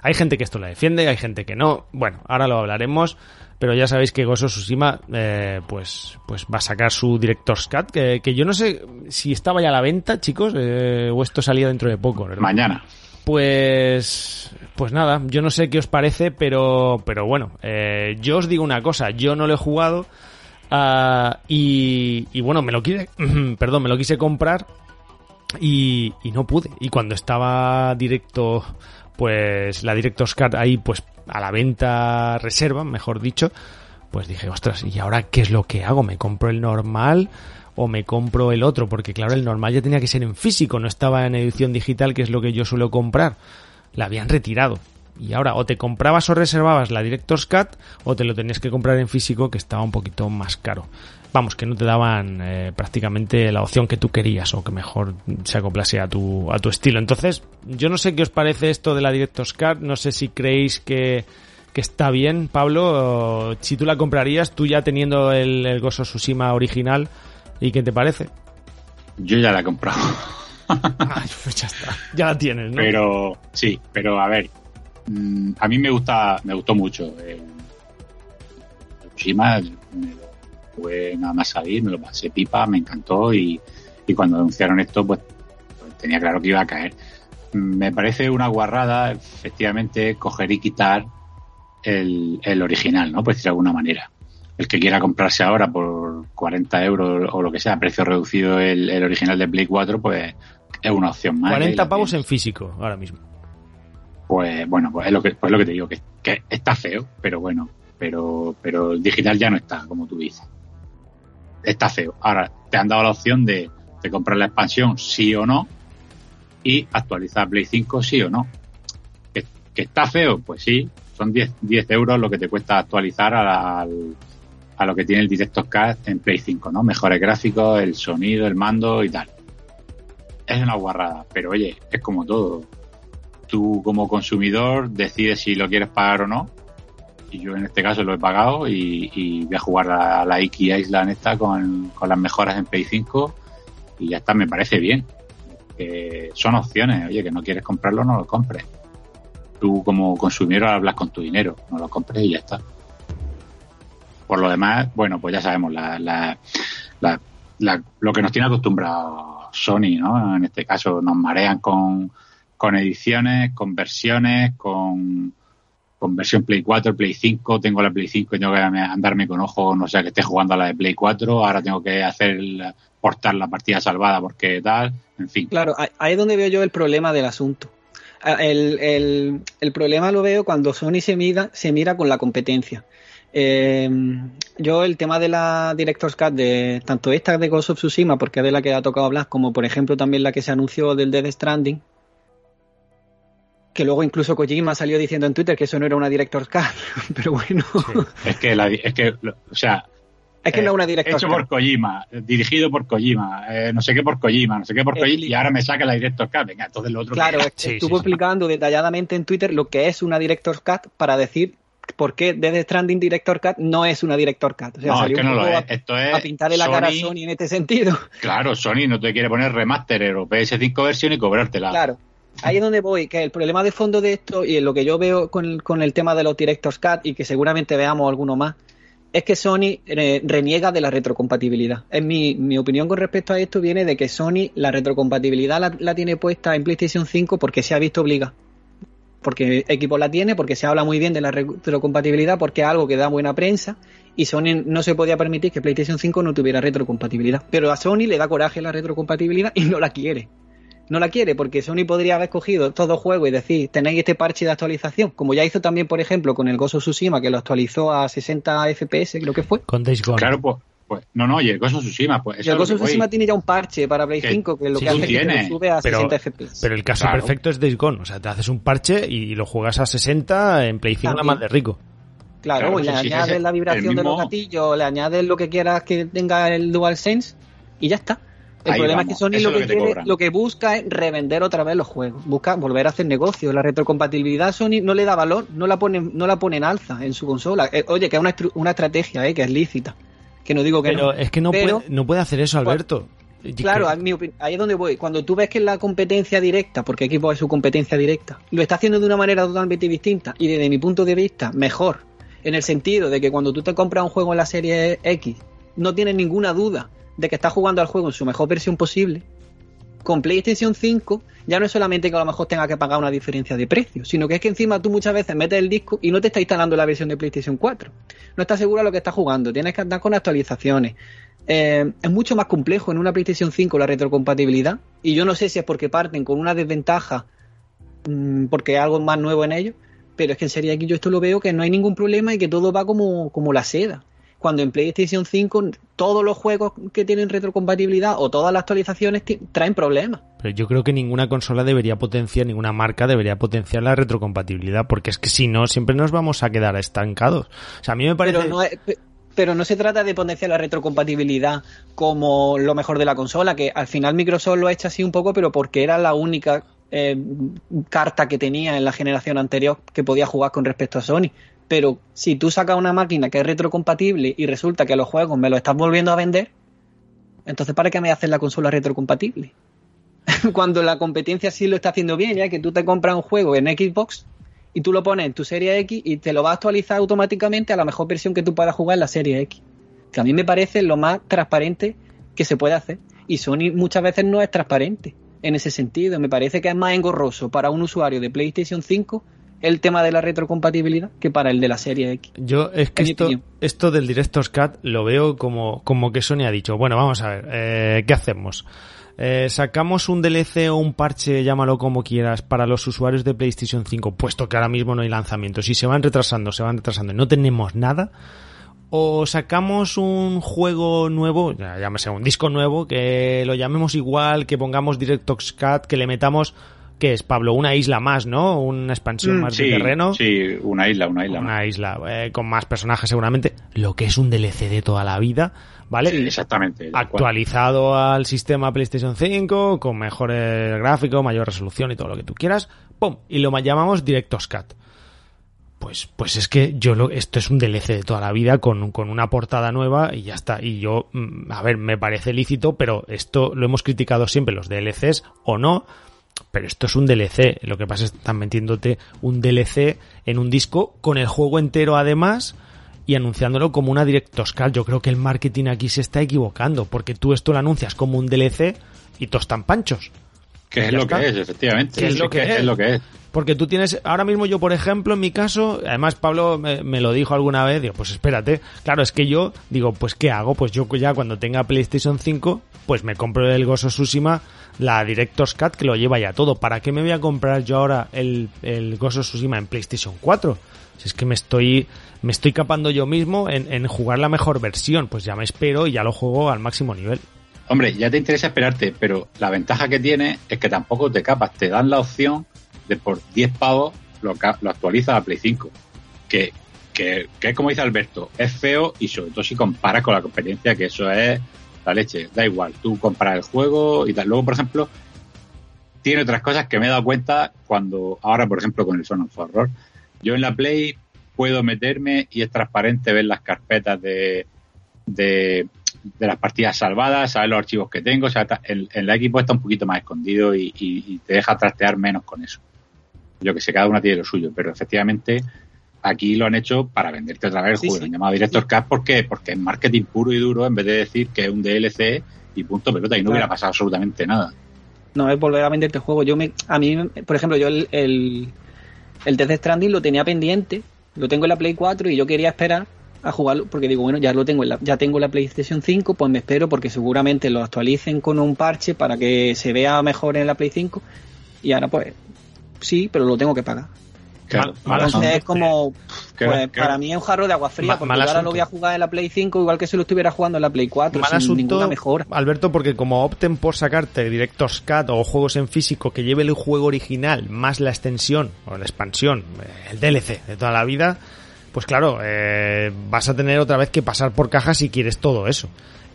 Hay gente que esto la defiende, hay gente que no. Bueno, ahora lo hablaremos. Pero ya sabéis que Gozo Tsushima eh, pues, pues va a sacar su Director's Cut, que, que yo no sé si estaba ya a la venta, chicos, eh, o esto salía dentro de poco. ¿verdad? Mañana. Pues, pues nada, yo no sé qué os parece, pero, pero bueno, eh, yo os digo una cosa, yo no lo he jugado ah, y, y bueno, me lo quise, perdón, me lo quise comprar y, y no pude. Y cuando estaba directo, pues la Director's Cut ahí, pues a la venta reserva, mejor dicho, pues dije, ostras, ¿y ahora qué es lo que hago? ¿Me compro el normal o me compro el otro? Porque claro, el normal ya tenía que ser en físico, no estaba en edición digital, que es lo que yo suelo comprar. La habían retirado. Y ahora o te comprabas o reservabas la Director's Cut o te lo tenías que comprar en físico que estaba un poquito más caro. Vamos, que no te daban eh, prácticamente la opción que tú querías o que mejor se acoplase a tu, a tu estilo. Entonces, yo no sé qué os parece esto de la Director's Cut, no sé si creéis que, que está bien, Pablo, si tú la comprarías, tú ya teniendo el, el Gozo Tsushima original, ¿y qué te parece? Yo ya la he comprado. Pues ya está, ya la tienes, ¿no? Pero sí, pero a ver, mm, a mí me gusta, me gustó mucho. Eh, Tsushima me lo jugué nada más salir, me lo pasé pipa, me encantó y, y cuando anunciaron esto, pues, pues tenía claro que iba a caer. Me parece una guarrada, efectivamente, coger y quitar el, el original, ¿no? Por decirlo de alguna manera. El que quiera comprarse ahora por 40 euros o lo que sea, precio reducido el, el original de Play 4, pues es una opción más. Y ahí 40 la pavos en físico, ahora mismo. pues bueno, pues es lo que, pues lo que te digo, que, que está feo, pero bueno, pero, pero el digital ya no está, como tú dices. Está feo. Ahora, te han dado la opción de, de comprar la expansión sí o no y actualizar Play 5 sí o no. ¿Que, que está feo? Pues sí, son 10, 10 euros lo que te cuesta actualizar a, a lo que tiene el Director's Cut en Play 5, ¿no? Mejores gráficos, el sonido, el mando y tal. Es una guarrada, pero oye, es como todo tú como consumidor decides si lo quieres pagar o no. Y yo en este caso lo he pagado y, y voy a jugar a la Iki Island esta con, con las mejoras en Play 5 y ya está, me parece bien. Que son opciones, oye, que no quieres comprarlo, no lo compres. Tú como consumidor hablas con tu dinero, no lo compres y ya está. Por lo demás, bueno, pues ya sabemos, la, la- la- lo que nos tiene acostumbrado Sony, ¿no? En este caso nos marean con, con ediciones, con versiones, con, con versión Play 4, Play 5. Tengo la Play 5 y tengo que andarme con ojo, no sé, que esté jugando a la de Play 4. Ahora tengo que hacer el- portar la partida salvada porque tal. En fin. Claro, ahí- es donde veo yo el problema del asunto. Ah, El, el- el problema lo veo cuando Sony se mira, se mira con la competencia. Eh, yo el tema de la Director's Cut, de tanto esta de Ghost of Tsushima, porque es de la que ha tocado hablar, como por ejemplo también la que se anunció del Death Stranding, que luego incluso Kojima salió diciendo en Twitter que eso no era una Director's Cut, pero bueno, Es que, la, es que, o sea, es que no es una eh, Director's hecho Cut. por Kojima, dirigido por Kojima, eh, no sé qué por Kojima, no sé qué por Eh, Kojima, y ahora me saca la Director's Cut. Venga, entonces lo otro Claro, que- Sí, estuvo sí, sí. explicando detalladamente en Twitter lo que es una Director's Cut para decir por qué Death Stranding Director Cut no es una Director Cut. O sea, no, es salió que un no lo es. a, Esto es a pintarle la cara a Sony- Sony en este sentido. Claro, Sony no te quiere poner remaster o PS5 versión y cobrártela. Claro. Ahí es donde voy, que el problema de fondo de esto y en lo que yo veo con el, con el tema de los Director's Cut y que seguramente veamos alguno más, es que Sony eh, reniega de la retrocompatibilidad. Mi, mi opinión con respecto a esto viene de que Sony la retrocompatibilidad la, la tiene puesta en PlayStation 5 porque se ha visto obligada. Porque Equipo la tiene, porque se habla muy bien de la retrocompatibilidad, porque es algo que da buena prensa y Sony no se podía permitir que PlayStation 5 no tuviera retrocompatibilidad. Pero a Sony le da coraje la retrocompatibilidad y no la quiere no la quiere porque Sony podría haber cogido todo juego y decir, tenéis este parche de actualización, como ya hizo también, por ejemplo, con el Ghost of Tsushima, que lo actualizó a 60 FPS, creo que fue. Con Days Gone. Claro, pues, Pues, no, no, y el Ghost of Tsushima, pues eso Y el voy. Tsushima tiene ya un parche para Play Que 5 que lo sí, que hace es que lo sube a pero- 60 FPS. Pero el caso Claro. perfecto es Days Gone. O sea, te haces un parche y lo juegas a 60 en Play 5 nada más de rico. Claro, Claro, y le añades la vibración de los mismo- gatillos, le añades lo que quieras que tenga el DualSense y ya está. El Ahí problema vamos, es que Sony eso lo es que, lo que te quiere- lo que busca es revender otra vez los juegos, busca volver a hacer negocio. La retrocompatibilidad Sony no le da valor, no la pone, no la pone en alza en su consola. Eh, oye, que es una, estru- una estrategia, eh, que es lícita. Que no digo que Pero no. es que no, Pero- puede, no puede hacer eso, Alberto. Claro, ahí es donde voy. Cuando tú ves que la competencia directa, porque Xbox es su competencia directa, lo está haciendo de una manera totalmente distinta y desde mi punto de vista mejor, en el sentido de que cuando tú te compras un juego en la serie X, no tienes ninguna duda de que estás jugando al juego en su mejor versión posible. Con PlayStation 5 ya no es solamente que a lo mejor tenga que pagar una diferencia de precio, sino que es que encima tú muchas veces metes el disco y no te está instalando la versión de PlayStation 4. No estás seguro de lo que estás jugando, tienes que andar con actualizaciones. Eh, es mucho más complejo en una PlayStation 5 la retrocompatibilidad y yo no sé si es porque parten con una desventaja mm, porque hay algo más nuevo en ellos, pero es que en Serie X yo esto lo veo que no hay ningún problema y que todo va como, como la seda. Cuando en PlayStation 5 todos los juegos que tienen retrocompatibilidad o todas las actualizaciones traen problemas. Pero yo creo que ninguna consola debería potenciar, ninguna marca debería potenciar la retrocompatibilidad, porque es que si no, siempre nos vamos a quedar estancados. O sea, a mí me parece... Pero no, es- pe- pero no se trata de potenciar la retrocompatibilidad como lo mejor de la consola, que al final Microsoft lo ha hecho así un poco, pero porque era la única eh, carta que tenía en la generación anterior que podía jugar con respecto a Sony. Pero si tú sacas una máquina que es retrocompatible y resulta que los juegos me los estás volviendo a vender, entonces ¿para qué me haces la consola retrocompatible? Cuando la competencia sí lo está haciendo bien, ya que tú te compras un juego en Xbox y tú lo pones en tu serie X y te lo va a actualizar automáticamente a la mejor versión que tú puedas jugar en la serie X. Que a mí me parece lo más transparente que se puede hacer. Y Sony muchas veces no es transparente en ese sentido. Me parece que es más engorroso para un usuario de PlayStation 5 el tema de la retrocompatibilidad que para el de la serie X. Yo es que esto, esto del Director's Cut lo veo como, como que Sony ha dicho, bueno, vamos a ver, eh, ¿qué hacemos? Eh, ¿Sacamos un DLC o un parche, llámalo como quieras, para los usuarios de PlayStation 5, puesto que ahora mismo no hay lanzamientos? Y se van retrasando, se van retrasando y no tenemos nada. O sacamos un juego nuevo, llámese un disco nuevo, que lo llamemos igual, que pongamos Director's Cut, que le metamos, ¿qué es, Pablo? Una isla más, ¿no? Una expansión Mm, más sí, de terreno Sí, una isla, una isla. una isla eh, con más personajes seguramente, lo que es un DLC de toda la vida, ¿vale? Sí, exactamente. cual. Actualizado al sistema PlayStation 5, con mejores gráficos, mayor resolución y todo lo que tú quieras, ¡pum! Y lo llamamos Director's Cut. Pues, pues es que yo lo, esto es un DLC de toda la vida con, con una portada nueva y ya está. Y yo, mm, a ver, me parece lícito, pero esto lo hemos criticado siempre, los DLCs o no, pero esto es un DLC. Lo que pasa es que están metiéndote un DLC en un disco con el juego entero además y anunciándolo como una Director's Cut. Yo creo que el marketing aquí se está equivocando porque tú esto lo anuncias como un DLC y todos están panchos. Que es lo está. que es, efectivamente. Es que es. es lo que es. Porque tú tienes, ahora mismo yo, por ejemplo, en mi caso, además Pablo me, lo dijo alguna vez, digo, pues espérate, claro, es que yo digo, pues ¿qué hago? Pues yo ya cuando tenga PlayStation 5, pues me compro el Gozo Tsushima, la Director's Cut, que lo lleva ya todo. ¿Para qué me voy a comprar yo ahora el, el Gozo Tsushima en PlayStation 4? Si es que me estoy, me estoy capando yo mismo en, en jugar la mejor versión, pues ya me espero y ya lo juego al máximo nivel. Hombre, ya te interesa esperarte, pero la ventaja que tiene es que tampoco te capas. Te dan la opción de por 10 pavos lo, actualizas a Play 5. Que, que, que es como dice Alberto, es feo y sobre todo si comparas con la competencia, que eso es la leche. Da igual, tú compras el juego y tal. Luego, por ejemplo, tiene otras cosas que me he dado cuenta cuando, ahora por ejemplo con el Son of Horror, yo en la Play puedo meterme y es transparente ver las carpetas de, de, de las partidas salvadas, saber los archivos que tengo, o sea, en, en la equipo está un poquito más escondido y te deja trastear menos con eso. Yo que sé, cada una tiene lo suyo, pero efectivamente aquí lo han hecho para venderte otra vez el Sí, juego, sí. lo han llamado Director Cut porque, porque es marketing puro y duro en vez de decir que es un DLC y punto pelota y no Claro. hubiera pasado absolutamente nada. No es volver a venderte el juego. Yo me, a mí, por ejemplo, yo el, el, el Death Stranding lo tenía pendiente, lo tengo en la Play 4 y yo quería esperar a jugarlo porque digo, bueno, ya lo tengo en la, ya tengo la PlayStation 5, pues me espero porque seguramente lo actualicen con un parche para que se vea mejor en la Play 5 y ahora pues sí, pero lo tengo que pagar. Claro, Ma- mala Entonces es como, pues, para mí es un jarro de agua fría, porque mal ahora lo voy a jugar en la Play 5 igual que si lo estuviera jugando en la Play 4, Mal sin asunto, ninguna mejora. Alberto, porque como opten por sacarte Director's Cut o juegos en físico que lleve el juego original más la extensión o la expansión, eh, el DLC de toda la vida, pues claro, eh, vas a tener otra vez que pasar por caja si quieres todo eso.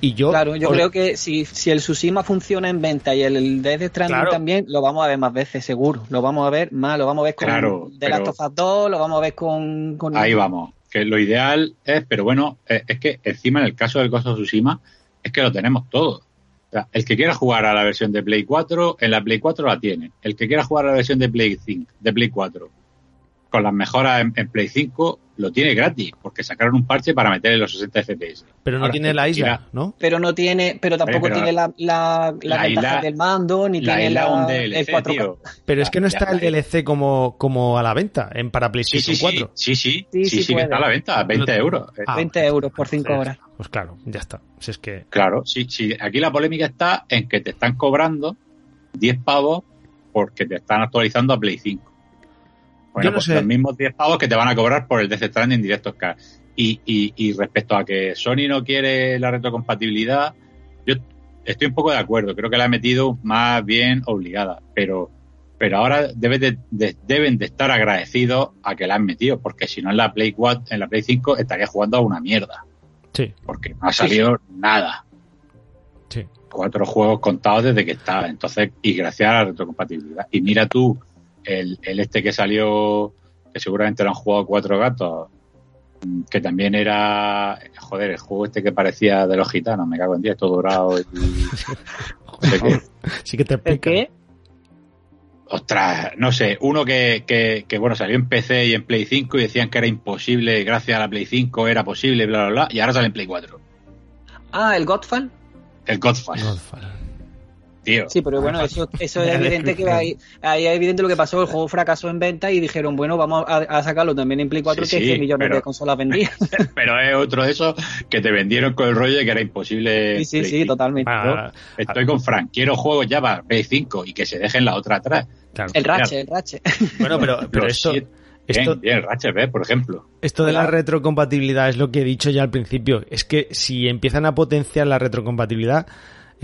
Y yo, Claro, yo creo que si, si el Tsushima funciona en venta y el, Death Stranding Claro. también, lo vamos a ver más veces, seguro. Lo vamos a ver más, lo vamos a ver con Claro, The Last of Us 2, lo vamos a ver con... con- Ahí vamos. Que lo ideal es, pero bueno, eh, es que encima en el caso del Ghost of Tsushima, es que lo tenemos todo. O sea, el que quiera jugar a la versión de Play 4, en la Play 4 la tiene. El que quiera jugar a la versión de Play 5, de Play 4, con las mejoras en, en Play 5, lo tiene gratis, porque sacaron un parche para meterle los 60 FPS. pero no Ahora, tiene la isla, ¿no? Pero no tiene, pero tampoco Oye, pero tiene la, la, la la ventaja isla- del mando, ni La tiene isla la, un el DLC, 4K. tío. Pero es que no Ya, está el. DLC como, como a la venta en para PlayStation sí, 4. sí, sí, sí, Sí, sí, sí sí que está a la venta, 20 euros. Ah, 20 euros por 5 Pues, horas. Pues claro, ya está. Si es que Claro, sí, sí. Aquí la polémica está en que te están cobrando 10 pavos porque te están actualizando a Play 5. Bueno, no pues sé. los mismos 10 pavos que te van a cobrar por el Death Stranding Directos Car. Y, y, y respecto a que Sony no quiere la retrocompatibilidad, yo estoy un poco de acuerdo. Creo que la ha metido más bien obligada. Pero, pero ahora debe de- de- deben de estar agradecidos a que la han metido. Porque si no en la Play 4, en la Play 5 estaría jugando a una mierda. sí, Porque no ha salido nada sí. cuatro juegos contados desde que estaba. Entonces, y gracias a la retrocompatibilidad. Y mira tú, el, el este que salió, que seguramente lo han jugado cuatro gatos, que también era, joder, el juego este que parecía de los gitanos, me cago en día, todo dorado y... Joder, que- Sí que te ¿El qué? ostras, no sé, uno que, que, que, bueno, salió en PC y en Play 5 y decían que era imposible, gracias a la Play 5 era posible, bla, bla, bla, y ahora sale en Play 4. Ah, el Godfall. El Godfall, Godfall. Tío. Sí, pero bueno, eso, eso es evidente que ahí, ahí es evidente lo que pasó. El juego fracasó en venta y dijeron, bueno, vamos a, a sacarlo también en Play 4, Sí, que sí, 100 millones pero- de consolas vendidas. Pero es otro de esos que te vendieron con el rollo de que era imposible. Sí, sí, Play sí, 5. totalmente. Ah, Estoy con Frank, quiero juegos ya para Play 5 y que se dejen la otra atrás. claro. El Ratchet, el Ratchet. Bueno, pero, pero esto, siete- esto, Bien, bien, Ratchet. Por ejemplo. esto de la retrocompatibilidad es lo que he dicho ya al principio. Es que si empiezan a potenciar la retrocompatibilidad,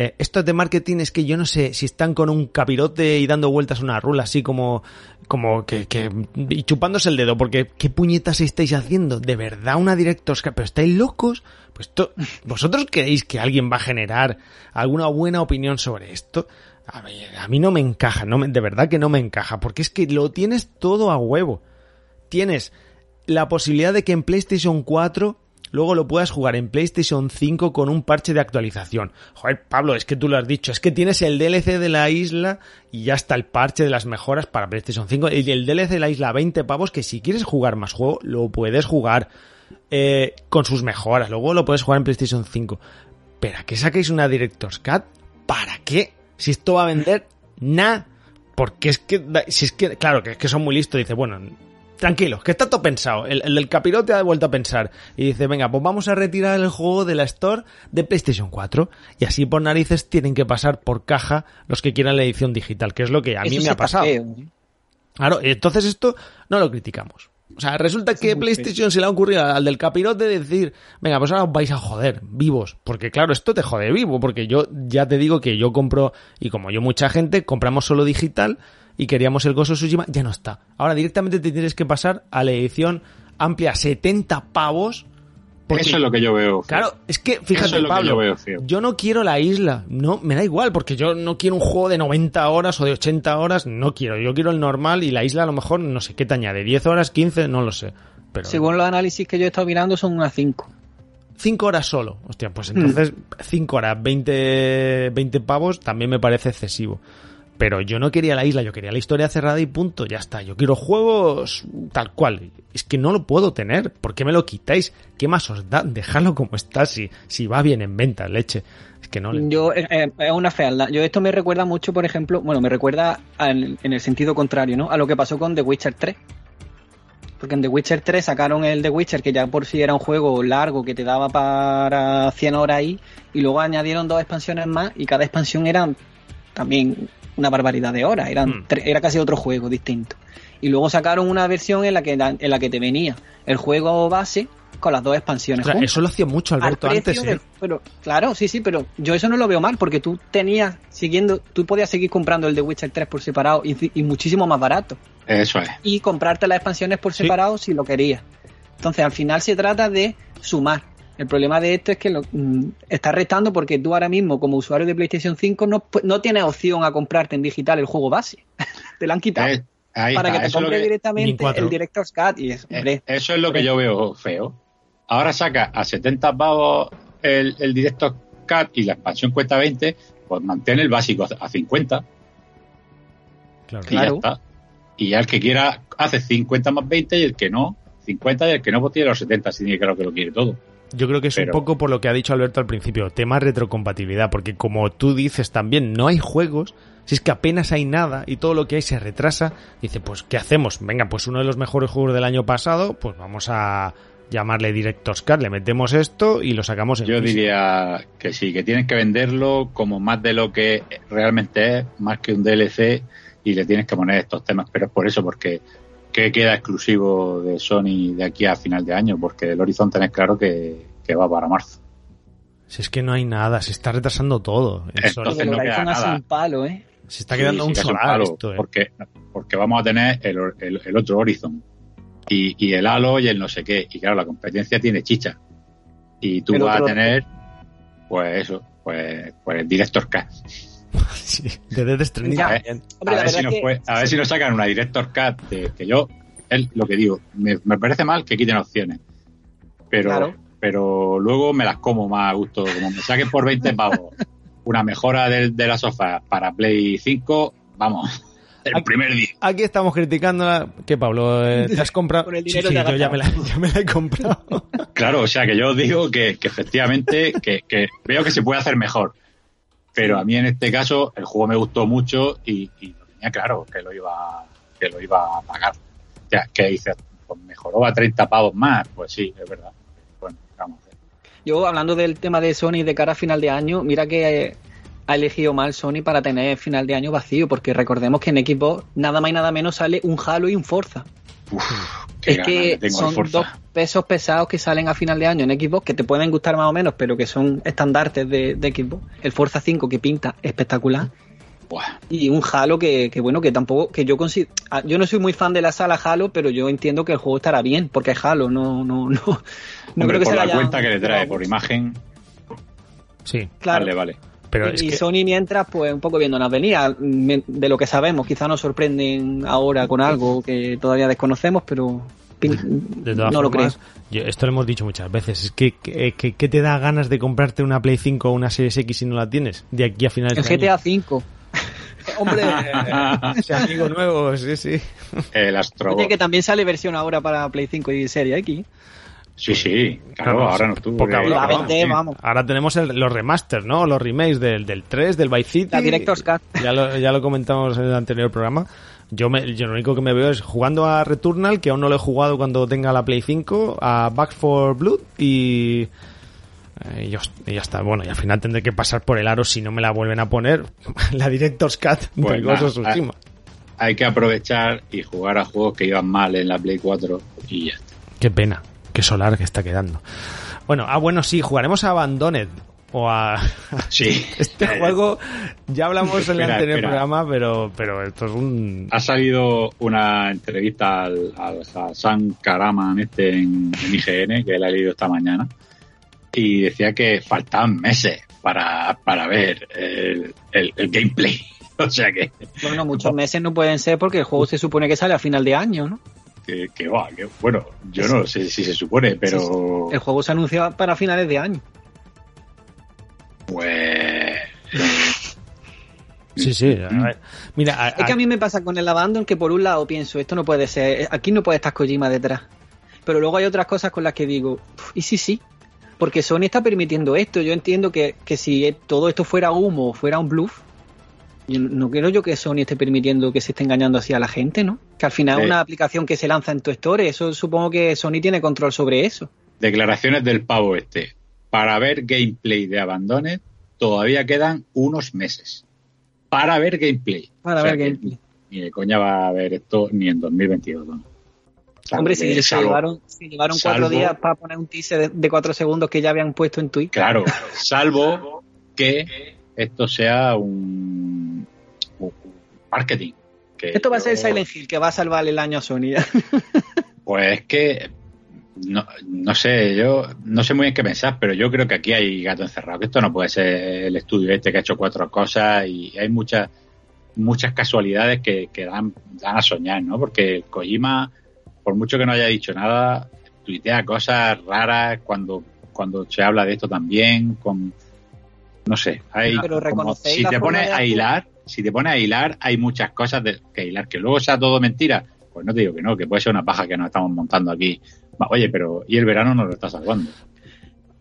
eh, esto de marketing es que yo no sé si están con un capirote y dando vueltas a una rula así como, como que, y chupándose el dedo, porque ¿qué puñetas estáis haciendo? ¿De verdad una Director's Cut? ¿Pero estáis locos? Pues ¿vosotros creéis que alguien va a generar alguna buena opinión sobre esto? A mí, a mí no me encaja, no me- de verdad que no me encaja, porque es que lo tienes todo a huevo. Tienes la posibilidad de que en PlayStation 4 luego lo puedas jugar en PlayStation 5 con un parche de actualización. Joder, Pablo, es que tú lo has dicho, es que tienes el DLC de la isla y ya está el parche de las mejoras para PlayStation 5 y el DLC de la isla 20 pavos que si quieres jugar más juego lo puedes jugar eh, con sus mejoras, luego lo puedes jugar en PlayStation 5. ¿Pero qué saquéis una Director's Cut? ¿Para qué? Si esto va a vender nada. Porque es que, si es que, claro, que es que son muy listos. Dice, bueno, tranquilo, que está todo pensado. El, el del capirote ha vuelto a pensar. Y dice, venga, pues vamos a retirar el juego de la Store de PlayStation 4. Y así por narices tienen que pasar por caja los que quieran la edición digital, que es lo que a mí Eso me sí ha pasado. feo, ¿eh? Claro, entonces esto no lo criticamos. O sea, resulta que PlayStation se le ha ocurrido al del capirote decir, venga, pues ahora os vais a joder, vivos. Porque claro, esto te jode vivo, porque yo ya te digo que yo compro, y como yo mucha gente, compramos solo digital y queríamos el Gozo Tsushima, ya no está. Ahora directamente te tienes que pasar a la edición amplia 70 pavos. porque- Eso es lo que yo veo. Claro, es que fíjate, Eso es lo que Pablo, yo veo feo. yo no quiero la isla, no, me da igual, porque yo no quiero un juego de 90 horas o de 80 horas, no quiero, yo quiero el normal y la isla a lo mejor, no sé qué te añade, 10 horas, 15, no lo sé, pero Según los análisis que yo he estado mirando, son unas 5. 5 horas solo, hostia, pues entonces 5 horas, 20, 20 pavos también me parece excesivo. Pero yo no quería la isla, yo quería la historia cerrada y punto, ya está. Yo quiero juegos tal cual. Es que no lo puedo tener. ¿Por qué me lo quitáis? ¿Qué más os da? Dejadlo como está, si, si va bien en venta, leche. Es que no. Yo, eh, eh, es una fealdad. Yo esto me recuerda mucho, por ejemplo, bueno, me recuerda en el sentido contrario, ¿no? A lo que pasó con The Witcher 3. Porque en The Witcher 3 sacaron el The Witcher, que ya por sí era un juego largo que te daba para 100 horas ahí, y luego añadieron dos expansiones más, y cada expansión era también una barbaridad de horas, eran tre- era casi otro juego distinto. Y luego sacaron una versión en la que, en la que te venía el juego base con las dos expansiones. O sea, eso lo hacía mucho Alberto Al antes. ¿eh? de- pero, claro, sí, sí, pero yo eso no lo veo mal porque tú tenías, siguiendo, tú podías seguir comprando el de Witcher 3 por separado y, y muchísimo más barato. Eso es. Y comprarte las expansiones por Sí. separado si lo querías. Entonces, al final se trata de sumar. El problema de esto es que lo, mm, está restando porque tú ahora mismo, como usuario de PlayStation 5, no, pu- no tienes opción a comprarte en digital el juego base. te lo han quitado. Eh, ahí para está, que te eso es lo compre que- directamente el Director's Cut. Y es, Eh, hombre, Eso es lo que yo veo feo. Ahora saca a 70 pavos el, el Director Cut y la expansión cuesta 20, pues mantén el básico a 50 Claro. y ya Claro. está. Y ya el que quiera hace 50 más 20 y el que no, 50 y el que no pues tiene los 70, si tiene claro que lo quiere todo. Yo creo que es Pero- un poco por lo que ha dicho Alberto al principio, tema retrocompatibilidad, porque como tú dices también, no hay juegos, si es que apenas hay nada y todo lo que hay se retrasa, dice, pues ¿qué hacemos? Venga, pues uno de los mejores juegos del año pasado, pues vamos a llamarle Director's Cut, le metemos esto y lo sacamos en Yo físico. diría que sí, que tienes que venderlo como más de lo que realmente es, más que un DLC y le tienes que poner estos temas, pero es por eso, porque ¿qué queda exclusivo de Sony de aquí a final de año? Porque el Horizon tenés claro que, que va para marzo. Si es que no hay nada, se está retrasando todo. en Entonces, no queda nada. un palo, ¿eh? se está quedando Sí, un sí, que es solar palo, esto, ¿eh? porque, porque vamos a tener el, el- el otro Horizon y, y el Halo y el no sé qué. Y claro, la competencia tiene chicha. Y tú El vas otro- a tener, pues eso, pues, pues Director Cut. Sí, de Death Stranding Ya. también. Hombre, a ver, si nos, que- fue- a ver si nos sacan una Director Cut de, que yo, es lo que digo, me, me parece mal que quiten opciones. Pero, Claro. pero luego me las como más a gusto. Como me saquen por 20 pavos una mejora del- de, la sofá para Play 5, vamos, el Aquí- primer día. Aquí estamos criticando a... ¿Qué, Pablo? Eh, ¿Te has comprado? Por el dinero sí, yo ya me, la, ya me la he comprado. Claro, o sea que yo os digo que, que efectivamente que, que veo que se puede hacer mejor. Pero a mí en este caso el juego me gustó mucho y, y lo tenía claro que lo iba que lo iba a pagar. O sea, que dices, pues mejoró a 30 pavos más, pues sí, es verdad. Bueno, vamos. Yo, hablando del tema de Sony de cara a final de año, mira que eh, ha elegido mal Sony para tener final de año vacío, porque recordemos que en Xbox nada más y nada menos sale un Halo y un Forza. Qué es que tengo son dos pesos pesados que salen a final de año en Xbox, que te pueden gustar más o menos, pero que son estandartes de, de Xbox. El Forza 5 que pinta espectacular. Buah. Y un Halo que, que bueno, que tampoco, que yo considero, yo no soy muy fan de la sala Halo, pero yo entiendo que el juego estará bien, porque es Halo, no, no, no, no Hombre, creo que por se la cuenta que le trae, por imagen, Sí, Claro. vale, vale. Pero y es y que... Sony mientras, pues un poco viéndonos venir, me- de lo que sabemos, quizá nos sorprenden ahora con algo que todavía desconocemos, pero pin- De todas no lo creo. yo- esto lo hemos dicho muchas veces. Es que, que, que- ¿qué te da ganas de comprarte una Play 5 o una Series X si no la tienes? De aquí a finales El de GTA V. Hombre, ese amigo nuevo, sí, sí. El Astro. Oye, que también sale versión ahora para Play 5 y Serie X. Sí, sí, claro, ahora no eh, vamos, vamos. Ahora tenemos el- los remasters, ¿no? Los remakes del, del 3, del Vice City. La Director's Cut. Ya lo, ya lo comentamos en el anterior programa. Yo, me, yo lo único que me veo es jugando a Returnal, que aún no lo he jugado cuando tenga la Play 5, a Back for Blood y... eh, Y, ya está, bueno, y al final tendré que pasar por el aro si no me la vuelven a poner. la Director's Cut Pues Tsushima. Hay que aprovechar y jugar a juegos que iban mal en la Play 4 y ya está. Qué pena, qué solar que está quedando. Bueno, ah, bueno, sí, jugaremos a Abandoned. O a... Sí. Este juego, ya hablamos en el Espera, anterior espera. programa, pero, pero esto es un... Ha salido una entrevista al, al Hassan Karaman este en, en IGN, que la he leído esta mañana, y decía que faltaban meses para, para ver el, el- el gameplay. O sea que, Bueno, muchos meses no pueden ser porque el juego se supone que sale a final de año, ¿no? Que, que va, que- bueno, yo no sé si se supone, pero El juego se anuncia para finales de año. pues Sí, sí. a ver. Mira, a- Es que a mí me pasa con el Abandon que por un lado pienso, esto no puede ser, aquí no puede estar Kojima detrás. Pero luego hay otras cosas con las que digo, "Uf, ¿y sí, sí? Porque Sony está permitiendo esto. Yo entiendo que, que si todo esto fuera humo, fuera un bluff, no quiero yo que Sony esté permitiendo que se esté engañando así a la gente, ¿no? Que al final Sí. una aplicación que se lanza en tu store, eso supongo que Sony tiene control sobre eso. declaraciones del pavo este. Para ver gameplay de Abandoned todavía quedan unos meses. Para ver gameplay. Para O sea ver gameplay. ni de coña va a haber esto ni en 2022. ¿no? Hombre, si se llevaron, llevaron cuatro días para poner un teaser de, cuatro segundos que ya habían puesto en Twitch. Claro, salvo que esto sea un, marketing. esto va a ser Silent Hill, que va a salvar el año a Sony. pues es que no, no sé, yo no sé muy bien qué pensar, pero yo creo que aquí hay gato encerrado, que esto no puede ser el estudio este que ha hecho cuatro cosas y hay muchas muchas casualidades que, dan, dan a soñar, ¿no? Porque Kojima, por mucho que no haya dicho nada, tuitea cosas raras cuando, cuando se habla de esto también, con no sé, hay si te pones a hilar, si te pones a hilar, hay muchas cosas de, que hilar, que luego sea todo mentira, pues no te digo que no, que puede ser una paja que nos estamos montando aquí Oye, pero ¿y el verano nos lo está salvando?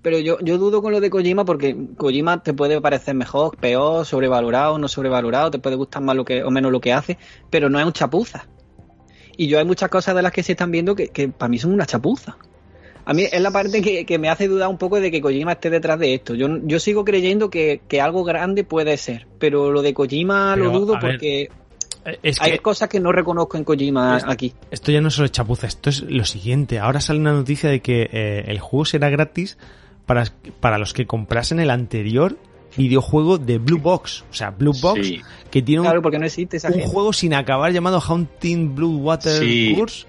Pero yo, yo dudo con lo de Kojima porque Kojima te puede parecer mejor, peor, sobrevalorado, no sobrevalorado, te puede gustar más lo que, o menos lo que hace, pero no es un chapuza. Y yo hay muchas cosas de las que se están viendo que, para mí son una chapuza. A mí es la parte que, me hace dudar un poco de que Kojima esté detrás de esto. Yo, yo sigo creyendo que, algo grande puede ser, pero lo de Kojima lo dudo porque hay cosas que no reconozco en Kojima aquí. Esto ya no es solo chapuza, esto es lo siguiente. Ahora sale una noticia de que eh, el juego será gratis para, para los que comprasen el anterior videojuego de Blue Box. O sea, Blue Box, que tiene un, porque no existe un juego sin acabar llamado Haunting Blue Water Course.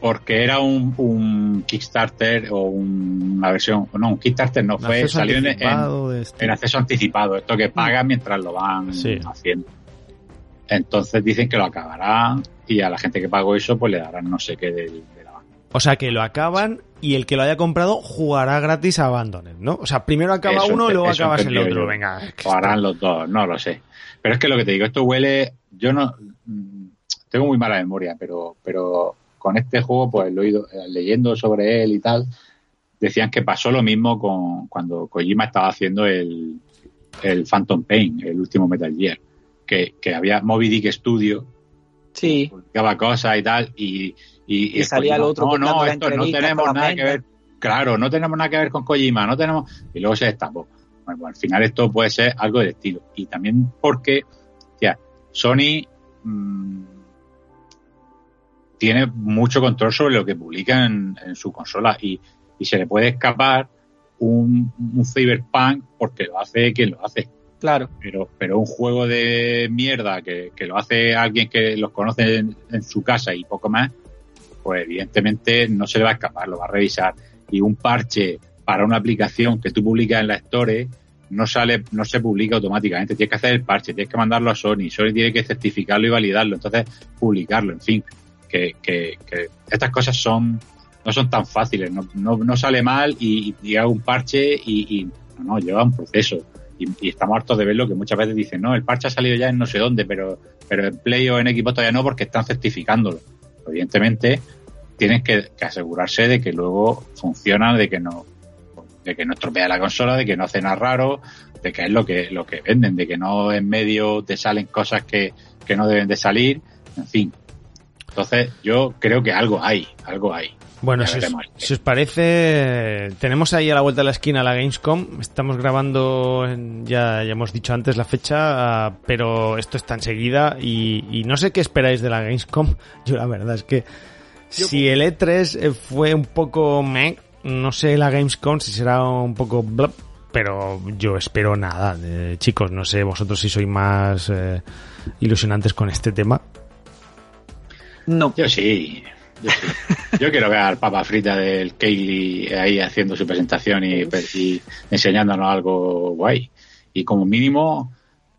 Porque era un, Kickstarter o una versión, no, un Kickstarter no fue, salió en, en, acceso anticipado, esto que pagan mientras lo van haciendo. Entonces dicen que lo acabarán y a la gente que pagó eso pues le darán no sé qué de, la banda. O sea que lo acaban y el que lo haya comprado jugará gratis a Abandoned, ¿no? O sea, primero acaba uno y luego acabas el otro. Venga. O harán los dos, no lo sé. Pero es que lo que te digo, esto huele, yo no mm, tengo muy mala memoria, pero, pero con este juego, pues lo he ido eh, leyendo sobre él y tal, decían que pasó lo mismo con cuando Kojima estaba haciendo el, el Phantom Pain, el último Metal Gear que, había Moby Dick Studio, sí. publicaba cosas y tal, y, y, salía el otro. No, no, esto no tenemos nada que ver. Claro, no tenemos nada que ver con Kojima, no tenemos. Y luego se destapó. Bueno, al final esto puede ser algo del estilo. Y también porque, ya, Sony mmm, tiene mucho control sobre lo que publica en, su consola y, y, se le puede escapar un, un Cyberpunk porque lo hace quien lo hace. Claro. Pero, pero un juego de mierda que, lo hace alguien que los conoce en, su casa y poco más, pues evidentemente no se le va a escapar, lo va a revisar. Y un parche para una aplicación que tú publicas en la Store no sale, no se publica automáticamente. Tienes que hacer el parche, tienes que mandarlo a Sony, Sony tiene que certificarlo y validarlo, entonces publicarlo, en fin. Que, que, que estas cosas son, no son tan fáciles, no, no, no sale mal y, y, hago un parche y, y no, lleva un proceso y, estamos hartos de verlo que muchas veces dicen, no, el parche ha salido ya en no sé dónde, pero, pero en Play o en equipo todavía no porque están certificándolo. Evidentemente, tienes que, asegurarse de que luego funciona, de que no, de que no estropea la consola, de que no hace nada raro, de que es lo que, lo que venden, de que no en medio te salen cosas que, que no deben de salir, en fin. Entonces, yo creo que algo hay, algo hay. Bueno, si os, parece, tenemos ahí a la vuelta de la esquina la Gamescom. Estamos grabando, ya, ya hemos dicho antes la fecha, ah, pero esto está enseguida y, no sé qué esperáis de la Gamescom. Yo la verdad es que si el E3 eh, fue un poco meh, no sé la Gamescom si será un poco pero yo espero nada. chicos, no sé vosotros si sois más eh, ilusionantes con este tema. No. Yo sí. Yo, quiero ver al papa frita del Kaylee ahí haciendo su presentación y, enseñándonos algo guay. Y como mínimo,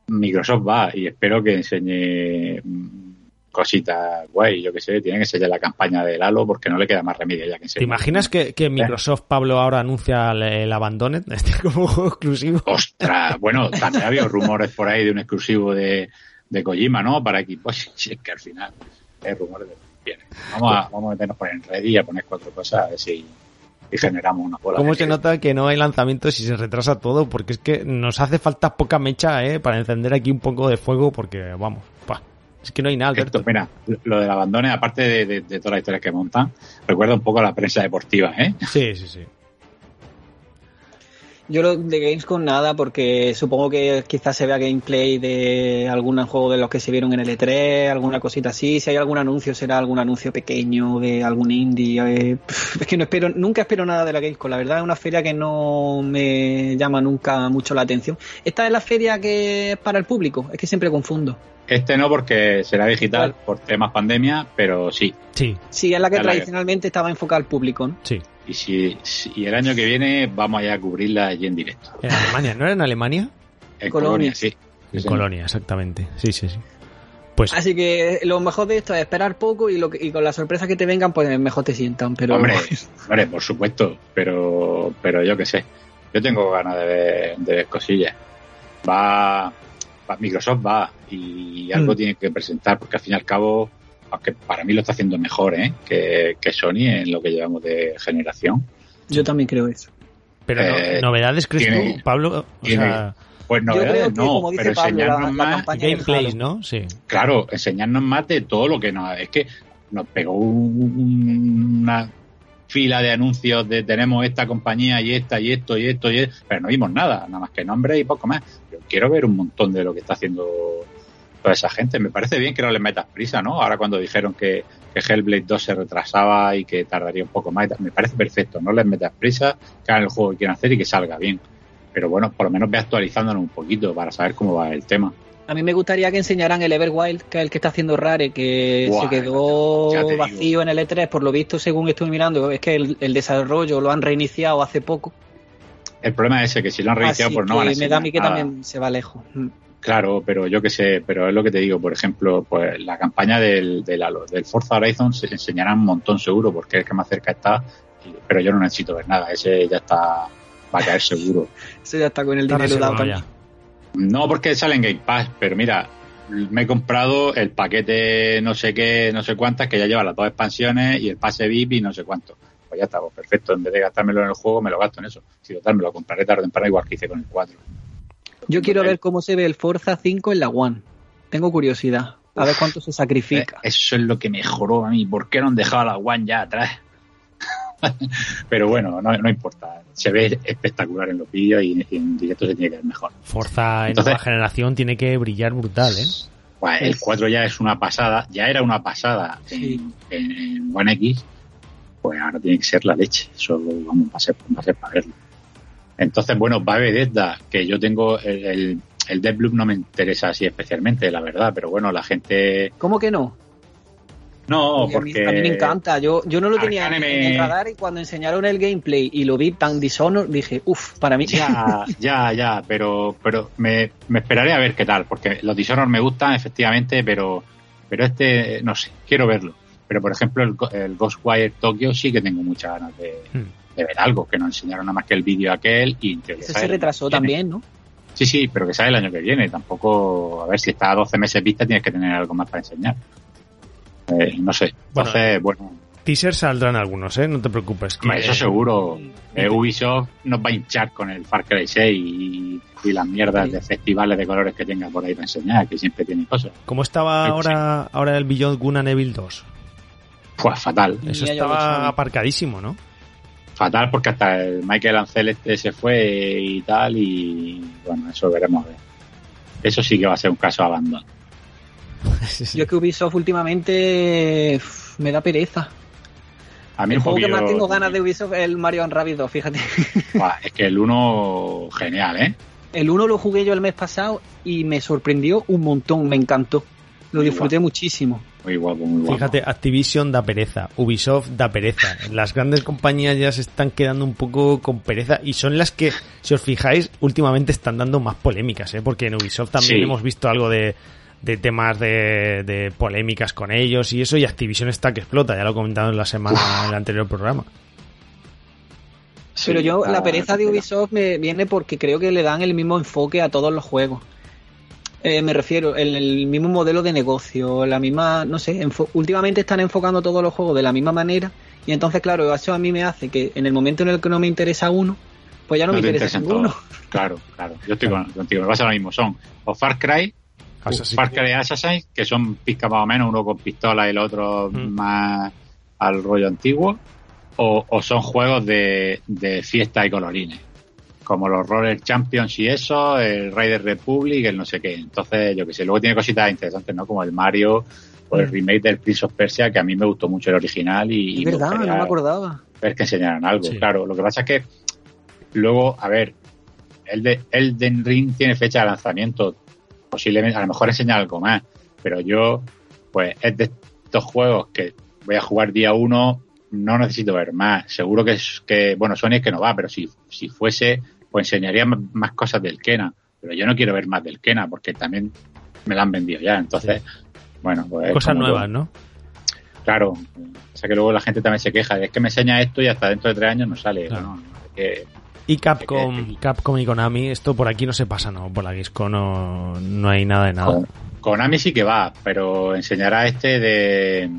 Microsoft va y espero que enseñe mm, cositas guay, yo que sé, tiene que enseñar la campaña del Halo porque no le queda más remedio ya que ¿Te imaginas que, Microsoft, Pablo, ahora anuncia el, Abandoned este como juego exclusivo? Ostras, bueno, también había rumores por ahí de un exclusivo de, de Kojima, ¿no? Para equipos, es que al final de Vamos a, vamos a meternos por en red y a poner cuatro cosas a ver si generamos una bola. ¿Cómo se nota que no hay lanzamientos y se retrasa todo? Porque es que nos hace falta poca mecha ¿eh? para encender aquí un poco de fuego porque, vamos, es que no hay nada. Esto, mira, lo del abandono, aparte de, todas las historias que montan, recuerda un poco a la prensa deportiva, ¿eh? Sí, sí, sí. Yo lo de Gamescom nada, porque supongo que quizás se vea gameplay de algún juego de los que se vieron en el E3, alguna cosita así. Si hay algún anuncio, será algún anuncio pequeño de algún indie. eh, es que no espero, nunca espero nada de la Gamescom. La verdad es una feria que no me llama nunca mucho la atención. Esta es la feria que es para el público, es que siempre confundo. Este no porque será digital por temas pandemia, pero sí. Sí, Sí, es la que Es la que- tradicionalmente estaba enfocada al público. ¿no? sí. Y si, si- y el año que viene vamos allá a cubrirla allí en directo. En Alemania, ¿no era en Alemania? En Colonia. Colonia, sí. En. Colonia, exactamente. Sí, sí, sí. Pues Así que lo mejor de esto es esperar poco y, lo que- y con las sorpresas que te vengan, pues mejor te sientan. Pero Hombre, hombre, por supuesto, pero, pero yo qué sé. Yo tengo ganas de ver, de ver cosillas. Va, va- Microsoft va y algo Mm. tiene que presentar, porque al fin y al cabo, aunque para mí lo está haciendo mejor ¿eh? que, que Sony en lo que llevamos de generación. yo también creo eso. Pero no- Eh, novedades, ¿crees tiene- tú, Pablo? O tiene- sea, Pues novedades que, no, pero Pablo, la- enseñarnos la más, del gameplays. ¿no? Sí. claro, enseñarnos más de todo lo que nos... Es que nos pegó un- una fila de anuncios de tenemos esta compañía y esta y esto y esto y esto, pero no vimos nada, nada más que nombre y poco más. Yo quiero ver un montón de lo que está haciendo toda esa gente. Me parece bien que no les metas prisa, ¿no? Ahora cuando dijeron que, que Hellblade 2 se retrasaba y que tardaría un poco más, me parece perfecto. No les metas prisa, que hagan el juego que quieran hacer y que salga bien. Pero bueno, por lo menos ve actualizándonos un poquito para saber cómo va el tema. A mí me gustaría que enseñaran el Everwild, que es el que está haciendo Rare, que se quedó vacío en el E3, por lo visto, según estuve mirando, es que el, el desarrollo lo han reiniciado hace poco. El problema es ese, que si lo han reiniciado, Así pues no van a me da a mí que nada. también se va lejos. Claro, pero yo qué sé, pero es lo que te digo, por ejemplo, pues la campaña del, del, Halo- del Forza Horizon se enseñará un montón seguro, porque es el que más cerca está, y- pero yo no necesito ver nada, ese ya está, va a caer seguro. Eso ya está con el dinero dado ya. No porque sale en Game Pass, pero mira, me he comprado el paquete no sé qué, no sé cuántas, que ya lleva las dos expansiones y el pase VIP y no sé cuánto. Pues ya está, pues perfecto, en vez de gastármelo en el juego, me lo gasto en eso. Si total, me lo compraré tarde o temprano igual que hice con el 4. Yo quiero ver cómo se ve el Forza 5 en la One. Tengo curiosidad. A ver cuánto se sacrifica. Eh, Eso es lo que mejoró a mí. ¿Por qué no han dejado a la One ya atrás? Pero bueno, no, no importa. Se ve espectacular en los vídeos y, y en directo se tiene que ver mejor. Forza en Entonces- nueva generación tiene que brillar brutal, ¿eh? El Es- 4 ya es una pasada, ya era una pasada Sí. en, en- en One X, pues ahora tiene que ser la leche. Eso vamos, va a ser, va a ser para verlo. Entonces, bueno, va Bethesda, que yo tengo el, el, el Deathloop no me interesa así especialmente, la verdad, pero bueno, la gente... ¿Cómo que no? No, Oye, a, mí, porque... a mí me encanta. Yo, yo no lo tenía en, Arcane me- en el radar y cuando enseñaron el gameplay y lo vi tan Dishonored, dije, uff, para mí. Ya, ya, ya, pero, pero me, me esperaré a ver qué tal, porque los Dishonored me gustan, efectivamente, pero, pero este, no sé, quiero verlo. Pero, por ejemplo, el Ghostwire Tokyo sí que tengo muchas ganas de, Hmm. De ver algo, que no enseñaron nada más que el vídeo aquel y en teoría sale se retrasó también, ¿no? Sí, sí, pero que sale el año que viene. Tampoco, a ver si está a 12 meses vista, tienes que tener algo más para enseñar. Eh, no sé. Bueno, Entonces, bueno, Teasers saldrán algunos, ¿eh? No te preocupes. que- eso seguro. Eh, Ubisoft nos va a hinchar con el Far Cry 6 y, y las mierdas Sí. de festivales de colores que tenga por ahí para enseñar, que siempre tiene cosas. ¿Cómo estaba ahora, ahora el Beyond Good and Evil 2? Pues fatal. Eso estaba aparcadísimo, ¿no? Fatal porque hasta el Michael Ancel este se fue y tal y bueno, eso veremos a ver. Eso sí que va a ser un caso de abandono. Sí, sí. Yo es que Ubisoft últimamente me da pereza. A mí el juego que más tengo ganas de Ubisoft es el Mario Rabbids 2, fíjate. Buah, es que el uno genial, ¿eh? El 1 lo jugué yo el mes pasado y me sorprendió un montón, me encantó. Lo disfruté muchísimo. Muy guapo, muy guapo. Fíjate, Activision da pereza, Ubisoft da pereza. Las grandes compañías ya se están quedando un poco con pereza y son las que, si os fijáis, últimamente están dando más polémicas, ¿eh? Porque en Ubisoft también Sí. hemos visto algo de, de temas de, de polémicas con ellos y eso, y Activision está que explota, ya lo he comentado en la semana, en el anterior programa. Pero yo, la pereza de Ubisoft me viene porque creo que le dan el mismo enfoque a todos los juegos. Eh, me refiero, el, el mismo modelo de negocio, la misma, no sé, últimamente están enfocando todos los juegos de la misma manera y entonces, claro, eso a mí me hace que en el momento en el que no me interesa uno, pues ya no, me te interesa ninguno. todos. Claro, claro. Yo estoy con- contigo. Me pasa lo mismo. Son o Far Cry, Assassin's Far Cry Assassin, que son pizca más o menos, uno con pistola y el otro Mm. más al rollo antiguo, o, o son juegos de, de fiesta y colorines. Como los Roller Champions y eso, el Raider Republic, el no sé qué. Entonces, yo qué sé, luego tiene cositas interesantes, ¿no? Como el Mario o el Mm. remake del Prince of Persia, que a mí me gustó mucho el original y, Es verdad, no me acordaba. ver que enseñaran algo. Sí. Claro, lo que pasa es que luego, a ver, el de Elden Ring tiene fecha de lanzamiento. Posiblemente, a lo mejor enseña algo más. Pero yo, pues, es de estos juegos que voy a jugar día uno, no necesito ver más. Seguro que es que, bueno, Sony es que no va, pero si, si fuese, pues enseñaría más cosas del Kena. Pero yo no quiero ver más del Kena porque también me lo han vendido ya. Entonces, bueno, pues. es Cosas nuevas, todo. ¿no? Claro. O sea que luego la gente también se queja. de, Es que me enseña esto y hasta dentro de tres años no sale. Claro. ¿no? Es que- Y Capcom, Es que- Capcom y Konami, esto por aquí no se pasa, ¿no? Por la Disco no, no hay nada de nada. Con, Konami sí que va, pero enseñará este de.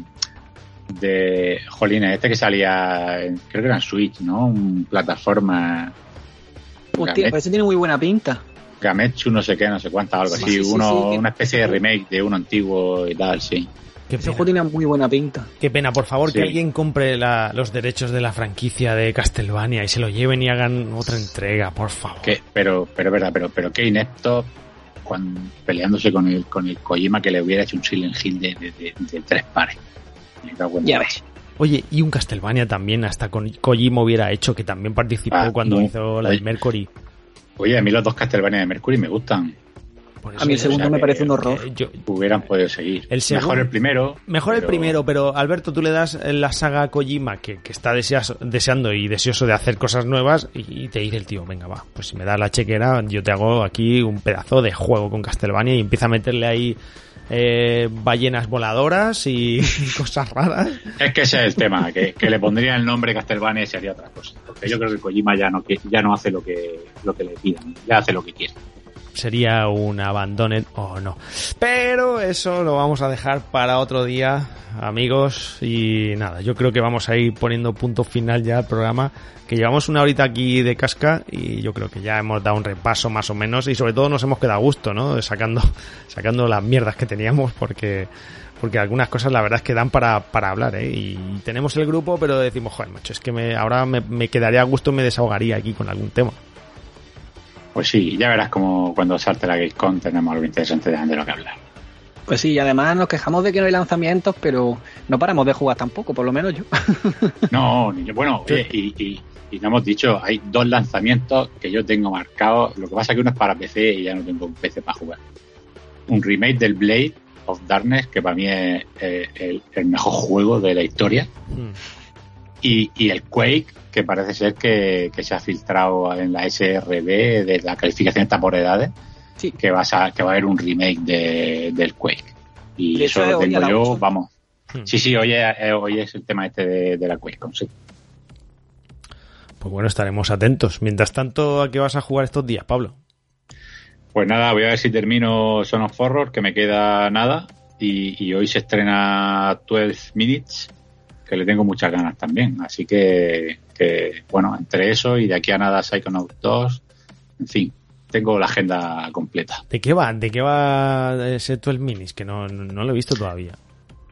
de. Jolines, este que salía. creo que era en Switch, ¿no? Un plataforma. Hostia, Gamet- pero ese tiene muy buena pinta. Gametsu, no sé qué, no sé cuánta, algo Sí, así. sí, sí, uno, sí, una especie de remake de uno antiguo y tal, sí. Qué Ese pena, juego tiene muy buena pinta. Qué pena, por favor, Sí. que alguien compre la- los derechos de la franquicia de Castlevania y se lo lleven y hagan otra entrega, por favor. Pero, pero verdad, pero, pero qué inepto cuando, peleándose con el, con el Kojima que le hubiera hecho un Silent Hill de, de- de- de tres pares. Ya ves. Oye, y un Castlevania también, hasta con Kojima hubiera hecho, que también participó Ah, cuando no. hizo la de Mercury. Oye, a mí los dos Castlevania de Mercury me gustan. Por A mí el segundo o sea me parece un horror. eh, yo- Hubieran podido seguir. El segundo- Mejor el primero. Mejor el primero, pero Alberto, tú le das la saga a Kojima que, que está deseas- deseando y deseoso de hacer cosas nuevas y, y te dice el tío, venga, va, pues si me das la chequera, yo te hago aquí un pedazo de juego con Castlevania y empieza a meterle ahí eh, ballenas voladoras y, cosas raras. Es que ese es el tema, que, que le pondría el nombre Castlevania y se haría otra cosa. Porque yo creo que Kojima ya no, ya no hace lo que, lo que le pidan, ya hace lo que quiere. Sería un abandoned o no. Pero eso lo vamos a dejar para otro día, amigos. Y nada, yo creo que vamos a ir poniendo punto final ya al programa. Que llevamos una horita aquí de casca y yo creo que ya hemos dado un repaso más o menos. Y sobre todo nos hemos quedado a gusto, ¿no? Sacando, sacando las mierdas que teníamos porque porque algunas cosas la verdad es que dan para, para hablar, ¿eh? Y tenemos el grupo, pero decimos, joder, macho, es que me, ahora me, me quedaría a gusto y me desahogaría aquí con algún tema. Pues sí, ya verás como cuando salte la Gamescom tenemos algo interesante de lo que hablar. Pues sí, y además nos quejamos de que no hay lanzamientos, pero no paramos de jugar tampoco, por lo menos yo. No, ni yo- bueno, oye, y, y, y no hemos dicho, hay dos lanzamientos que yo tengo marcados. Lo que pasa es que uno es para PC y ya no tengo un PC para jugar. Un remake del Blade of Darkness, que para mí es eh, el, el mejor juego de la historia. Hmm. Y, y el Quake, que parece ser que, que se ha filtrado en la SRB de la calificación está por edades, Sí. que, vas a, que va a haber un remake de, del Quake. Y De eso lo tengo yo, vamos. Hmm. Sí, sí, hoy es, eh, hoy es el tema este de, de la QuakeCon, sí. Pues bueno, estaremos atentos. Mientras tanto, ¿a qué vas a jugar estos días, Pablo? Pues nada, voy a ver si termino Son of Horror, que me queda nada. Y, y hoy se estrena 12 Minutes, que le tengo muchas ganas también. Así que, que, bueno, entre eso y de aquí a nada Psychonauts 2, en fin, tengo la agenda completa. ¿De qué va? ¿De qué va ese 12 Minis? Que no, no, lo he visto todavía.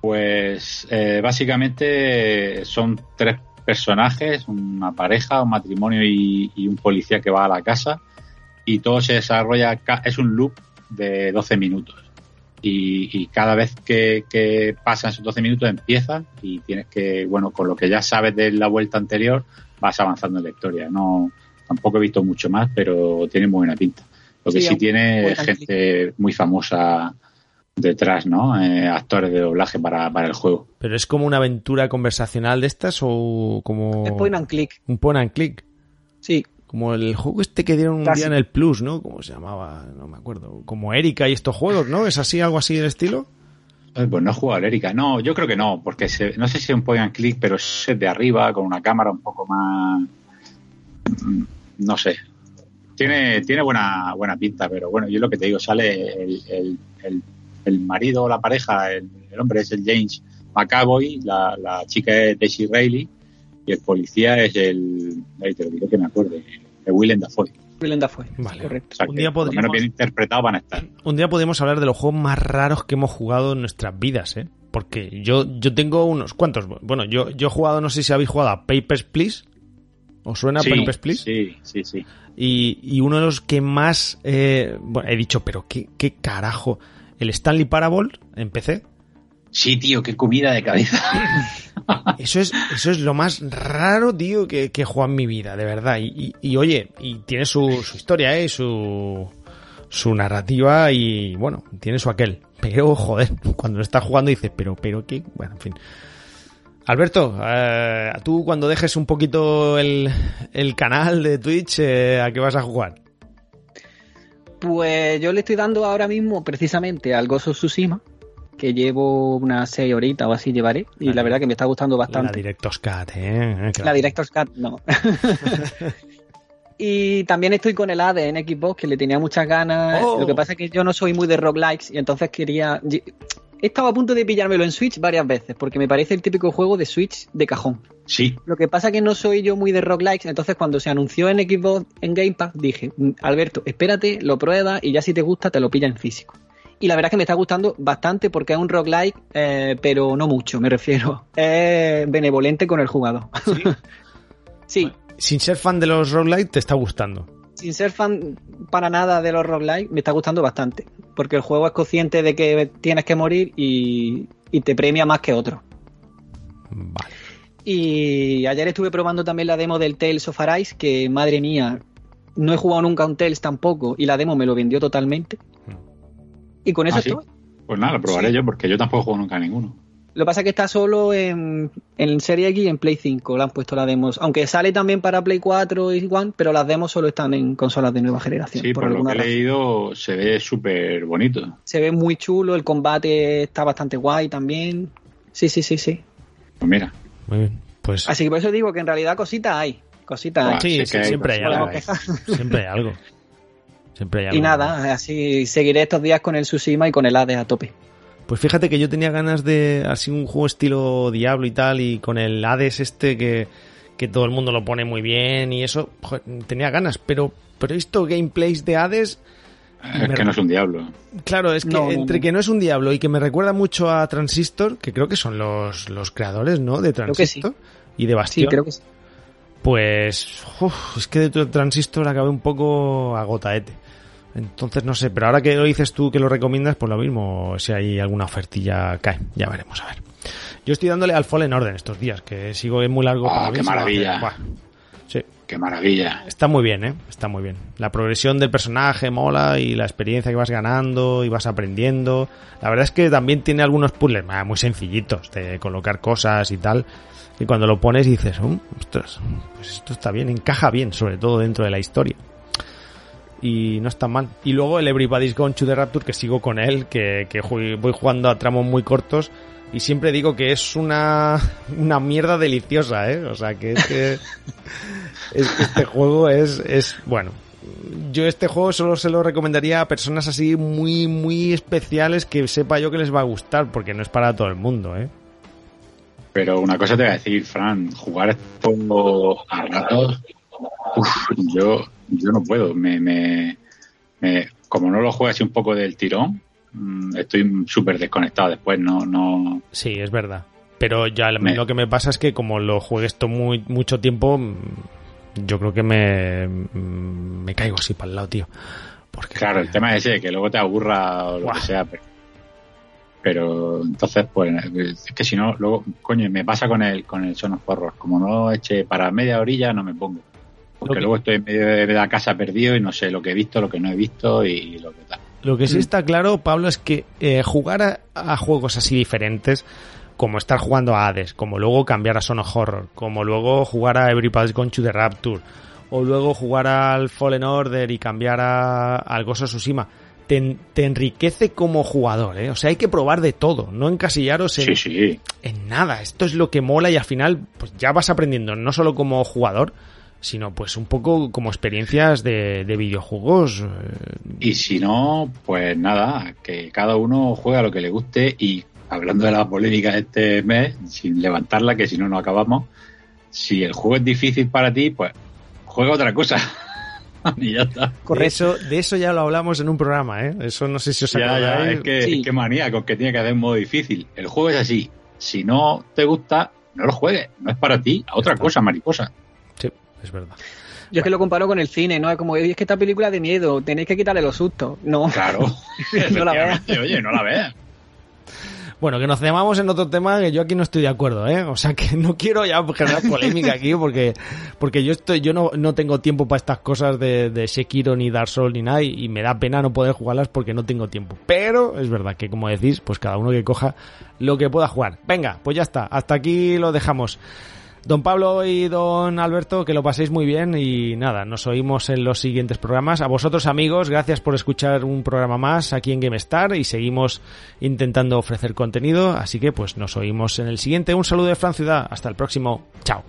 Pues eh, básicamente son tres personajes, una pareja, un matrimonio y, y un policía que va a la casa y todo se desarrolla, es un loop de 12 minutos y, y cada vez que, que pasan esos 12 minutos empieza y tienes que, bueno, con lo que ya sabes de la vuelta anterior vas avanzando en la historia. No, tampoco he visto mucho más, pero tiene muy buena pinta. Lo que Sí, sí, tiene gente muy famosa detrás, ¿no? Eh, actores de doblaje para, para el juego. ¿Pero es como una aventura conversacional de estas o como Es point and click. un point and click? Sí, Como el juego este que dieron un Casi. día en el Plus, ¿no? ¿Cómo se llamaba? No me acuerdo. Como Erika y estos juegos, ¿no? ¿Es así, algo así del estilo? Ay, Pues no he jugado al Erika. No, yo creo que no, porque se- no sé si es un point and click, pero es de arriba, con una cámara un poco más. mm, No sé. Tiene, tiene buena, buena pinta, pero bueno, yo lo que te digo, sale el, el, el, el marido o la pareja, el, el hombre es el James McAvoy, la, la chica es Daisy Riley y el policía es el. Ahí te lo digo que me acuerde, el Willem Dafoe. Willem Dafoe. Vale. Correcto. O sea, Un día por lo menos podríamos- bien interpretados van a estar. Un día podemos hablar de los juegos más raros que hemos jugado en nuestras vidas, ¿eh? Porque yo, yo tengo unos cuantos. Bueno, yo, yo he jugado, no sé si habéis jugado a Papers, Please. ¿Os suena sí, Papers, Please? Sí, sí, sí. Y, y uno de los que más... eh, bueno, he dicho, pero qué, qué carajo. El Stanley Parable en PC. Sí, tío, qué comida de cabeza. Eso es, eso es lo más raro, tío, que, que he jugado en mi vida, de verdad. Y, oye, y tiene su, su historia, ¿eh? Su, su narrativa y, bueno, tiene su aquel. Pero, joder, cuando lo estás jugando dices, pero, pero, ¿qué? Bueno, en fin. Alberto, eh, tú cuando dejes un poquito el, el canal de Twitch, eh, ¿a qué vas a jugar? Pues yo le estoy dando ahora mismo precisamente al Gozo Tsushima, que llevo unas 6 horitas o así llevaré, y Vale. la verdad que me está gustando La bastante. Directos Cat, ¿eh? La Director's Cut, no. y también estoy con el ADE en Xbox, que le tenía muchas ganas. Oh. Lo que pasa es que yo no soy muy de roguelikes y entonces quería... He estado a punto de pillármelo en Switch varias veces, porque me parece el típico juego de Switch de cajón. Sí, Lo que pasa es que no soy yo muy de roguelikes, entonces cuando se anunció en Xbox en Game Pass dije, "Mm, Alberto, espérate, lo pruebas y ya si te gusta te lo pilla en físico. Y la verdad es que me está gustando bastante porque es un roguelike, eh, pero no mucho, me refiero. Es benevolente con el jugador. sí, Sin ser fan de los roguelite, te está gustando. sin ser fan para nada de los roguelike, me está gustando bastante. Porque el juego es consciente de que tienes que morir y, y te premia más que otros. Vale. Y ayer estuve probando también la demo del Tales of Arise, que madre mía, no he jugado nunca a un Tales tampoco, y la demo me lo vendió totalmente. Y con eso ¿Ah, sí? estoy. pues nada, lo probaré Sí. yo porque yo tampoco juego nunca a ninguno. Lo que pasa es que está solo en, en Serie X y en Play 5, le han puesto las demos. Aunque sale también para Play 4 y One, pero las demos solo están en consolas de nueva generación. Sí, por por lo que he razón. leído se ve súper bonito. Se ve muy chulo, el combate está bastante guay también. Sí, sí, sí, sí. Pues mira, Muy bien. Pues Así que por eso digo que en realidad cositas hay. Cositas sí, sí sí, que hay siempre hay algo. Siempre hay algo. Siempre hay algo. Y nada, así seguiré estos días con el Tsushima y con el Hades a tope. Pues fíjate que yo tenía ganas de así un juego estilo Diablo y tal, y con el Hades este que, que todo el mundo lo pone muy bien y eso, joder, tenía ganas, pero, pero he visto gameplays de Hades, es Me- que no es un diablo. claro, es que No, entre no. que no es un Diablo y que me recuerda mucho a Transistor, que creo que son los, los creadores, ¿no? De Creo que sí. Transistor y de Sí, Bastion. creo que sí. Pues uf, es que de Transistor acabé un poco agotaete. Entonces no sé, pero ahora que lo dices tú que lo recomiendas, pues lo mismo, si hay alguna ofertilla cae, ya veremos a ver. Yo estoy dándole al Fallen Order estos días, que sigo es muy largo Ah, para mí, qué maravilla. buah. Sí, Qué maravilla. está muy bien, ¿eh? Está muy bien. La progresión del personaje mola y la experiencia que vas ganando y vas aprendiendo. La verdad es que también tiene algunos puzzles ah, muy sencillitos de colocar cosas y tal. Y cuando lo pones dices, "Um, ostras, pues esto está bien, encaja bien, sobre todo dentro de la historia. Y no está mal. Y luego el Everybody's Gone to the Rapture, que sigo con él, que, que voy jugando a tramos muy cortos. Y siempre digo que es una, una mierda deliciosa, ¿eh? O sea, que es que es que este juego es, es, bueno, yo este juego solo se lo recomendaría a personas así muy, muy especiales que sepa yo que les va a gustar, porque no es para todo el mundo, ¿eh? Pero una cosa te voy a decir, Fran, jugar esto a ratos, uf, yo, yo no puedo. Me, me, me- como no lo juego así un poco del tirón, mm, estoy súper desconectado después, no, no, Sí, es verdad. Pero ya Me- lo que me pasa es que como lo juegue esto muy, mucho tiempo, mm, yo creo que me, mm, me caigo así para el lado, tío. Porque, Claro, el tema es ese, que luego te aburra o lo que sea. Pero, pero entonces, pues, es que si no, luego, coño, me pasa con el, con el Son of Horror. Como no eche para media orilla, no me pongo. Porque Lo que- luego estoy en medio de la casa perdido y no sé lo que he visto, lo que no he visto y lo que tal. Lo que sí Mm. está claro, Pablo, es que eh, jugar a, a juegos así diferentes, como estar jugando a Hades, como luego cambiar a Son of Horror, como luego jugar a Everybody's Gone to the Rapture, o luego jugar al Fallen Order y cambiar a, al Ghost of Tsushima, te, te enriquece como jugador, ¿eh? O sea, hay que probar de todo, no encasillaros en, Sí, sí. en nada. Esto es lo que mola y al final, pues ya vas aprendiendo, no solo como jugador, sino pues un poco como experiencias de, de videojuegos. eh, Y si no, pues nada, que cada uno juega lo que le guste y hablando de la polémica de este mes, sin levantarla, que si no, no acabamos, si el juego es difícil para ti, pues juega otra cosa. y ya está. De eso, de eso ya lo hablamos en un programa, ¿eh? Eso no sé si os Ya, ya, es que, Sí. es que manía con que tiene que hacer un modo difícil. El juego es así. Si no te gusta, no lo juegues. No es para ti. A otra cosa, mariposa. Es verdad. Yo es que lo comparo con el cine, ¿no? Es como, es que esta película de miedo, tenéis que quitarle los sustos. No. Claro. no la veas. Oye, no la veas. Bueno, que nos llamamos en otro tema que yo aquí no estoy de acuerdo, ¿eh? O sea que no quiero ya generar polémica aquí porque, porque yo estoy, yo no, no tengo tiempo para estas cosas de, de Sekiro ni Dark Souls ni nada y, y me da pena no poder jugarlas porque no tengo tiempo. Pero es verdad que como decís, pues cada uno que coja lo que pueda jugar. Venga, pues ya está. Hasta aquí lo dejamos. Don Pablo y don Alberto, que lo paséis muy bien y nada, nos oímos en los siguientes programas. A vosotros amigos, gracias por escuchar un programa más aquí en GameStar y seguimos intentando ofrecer contenido, así que pues nos oímos en el siguiente. Un saludo de Fran Ciudad, hasta el próximo, chao.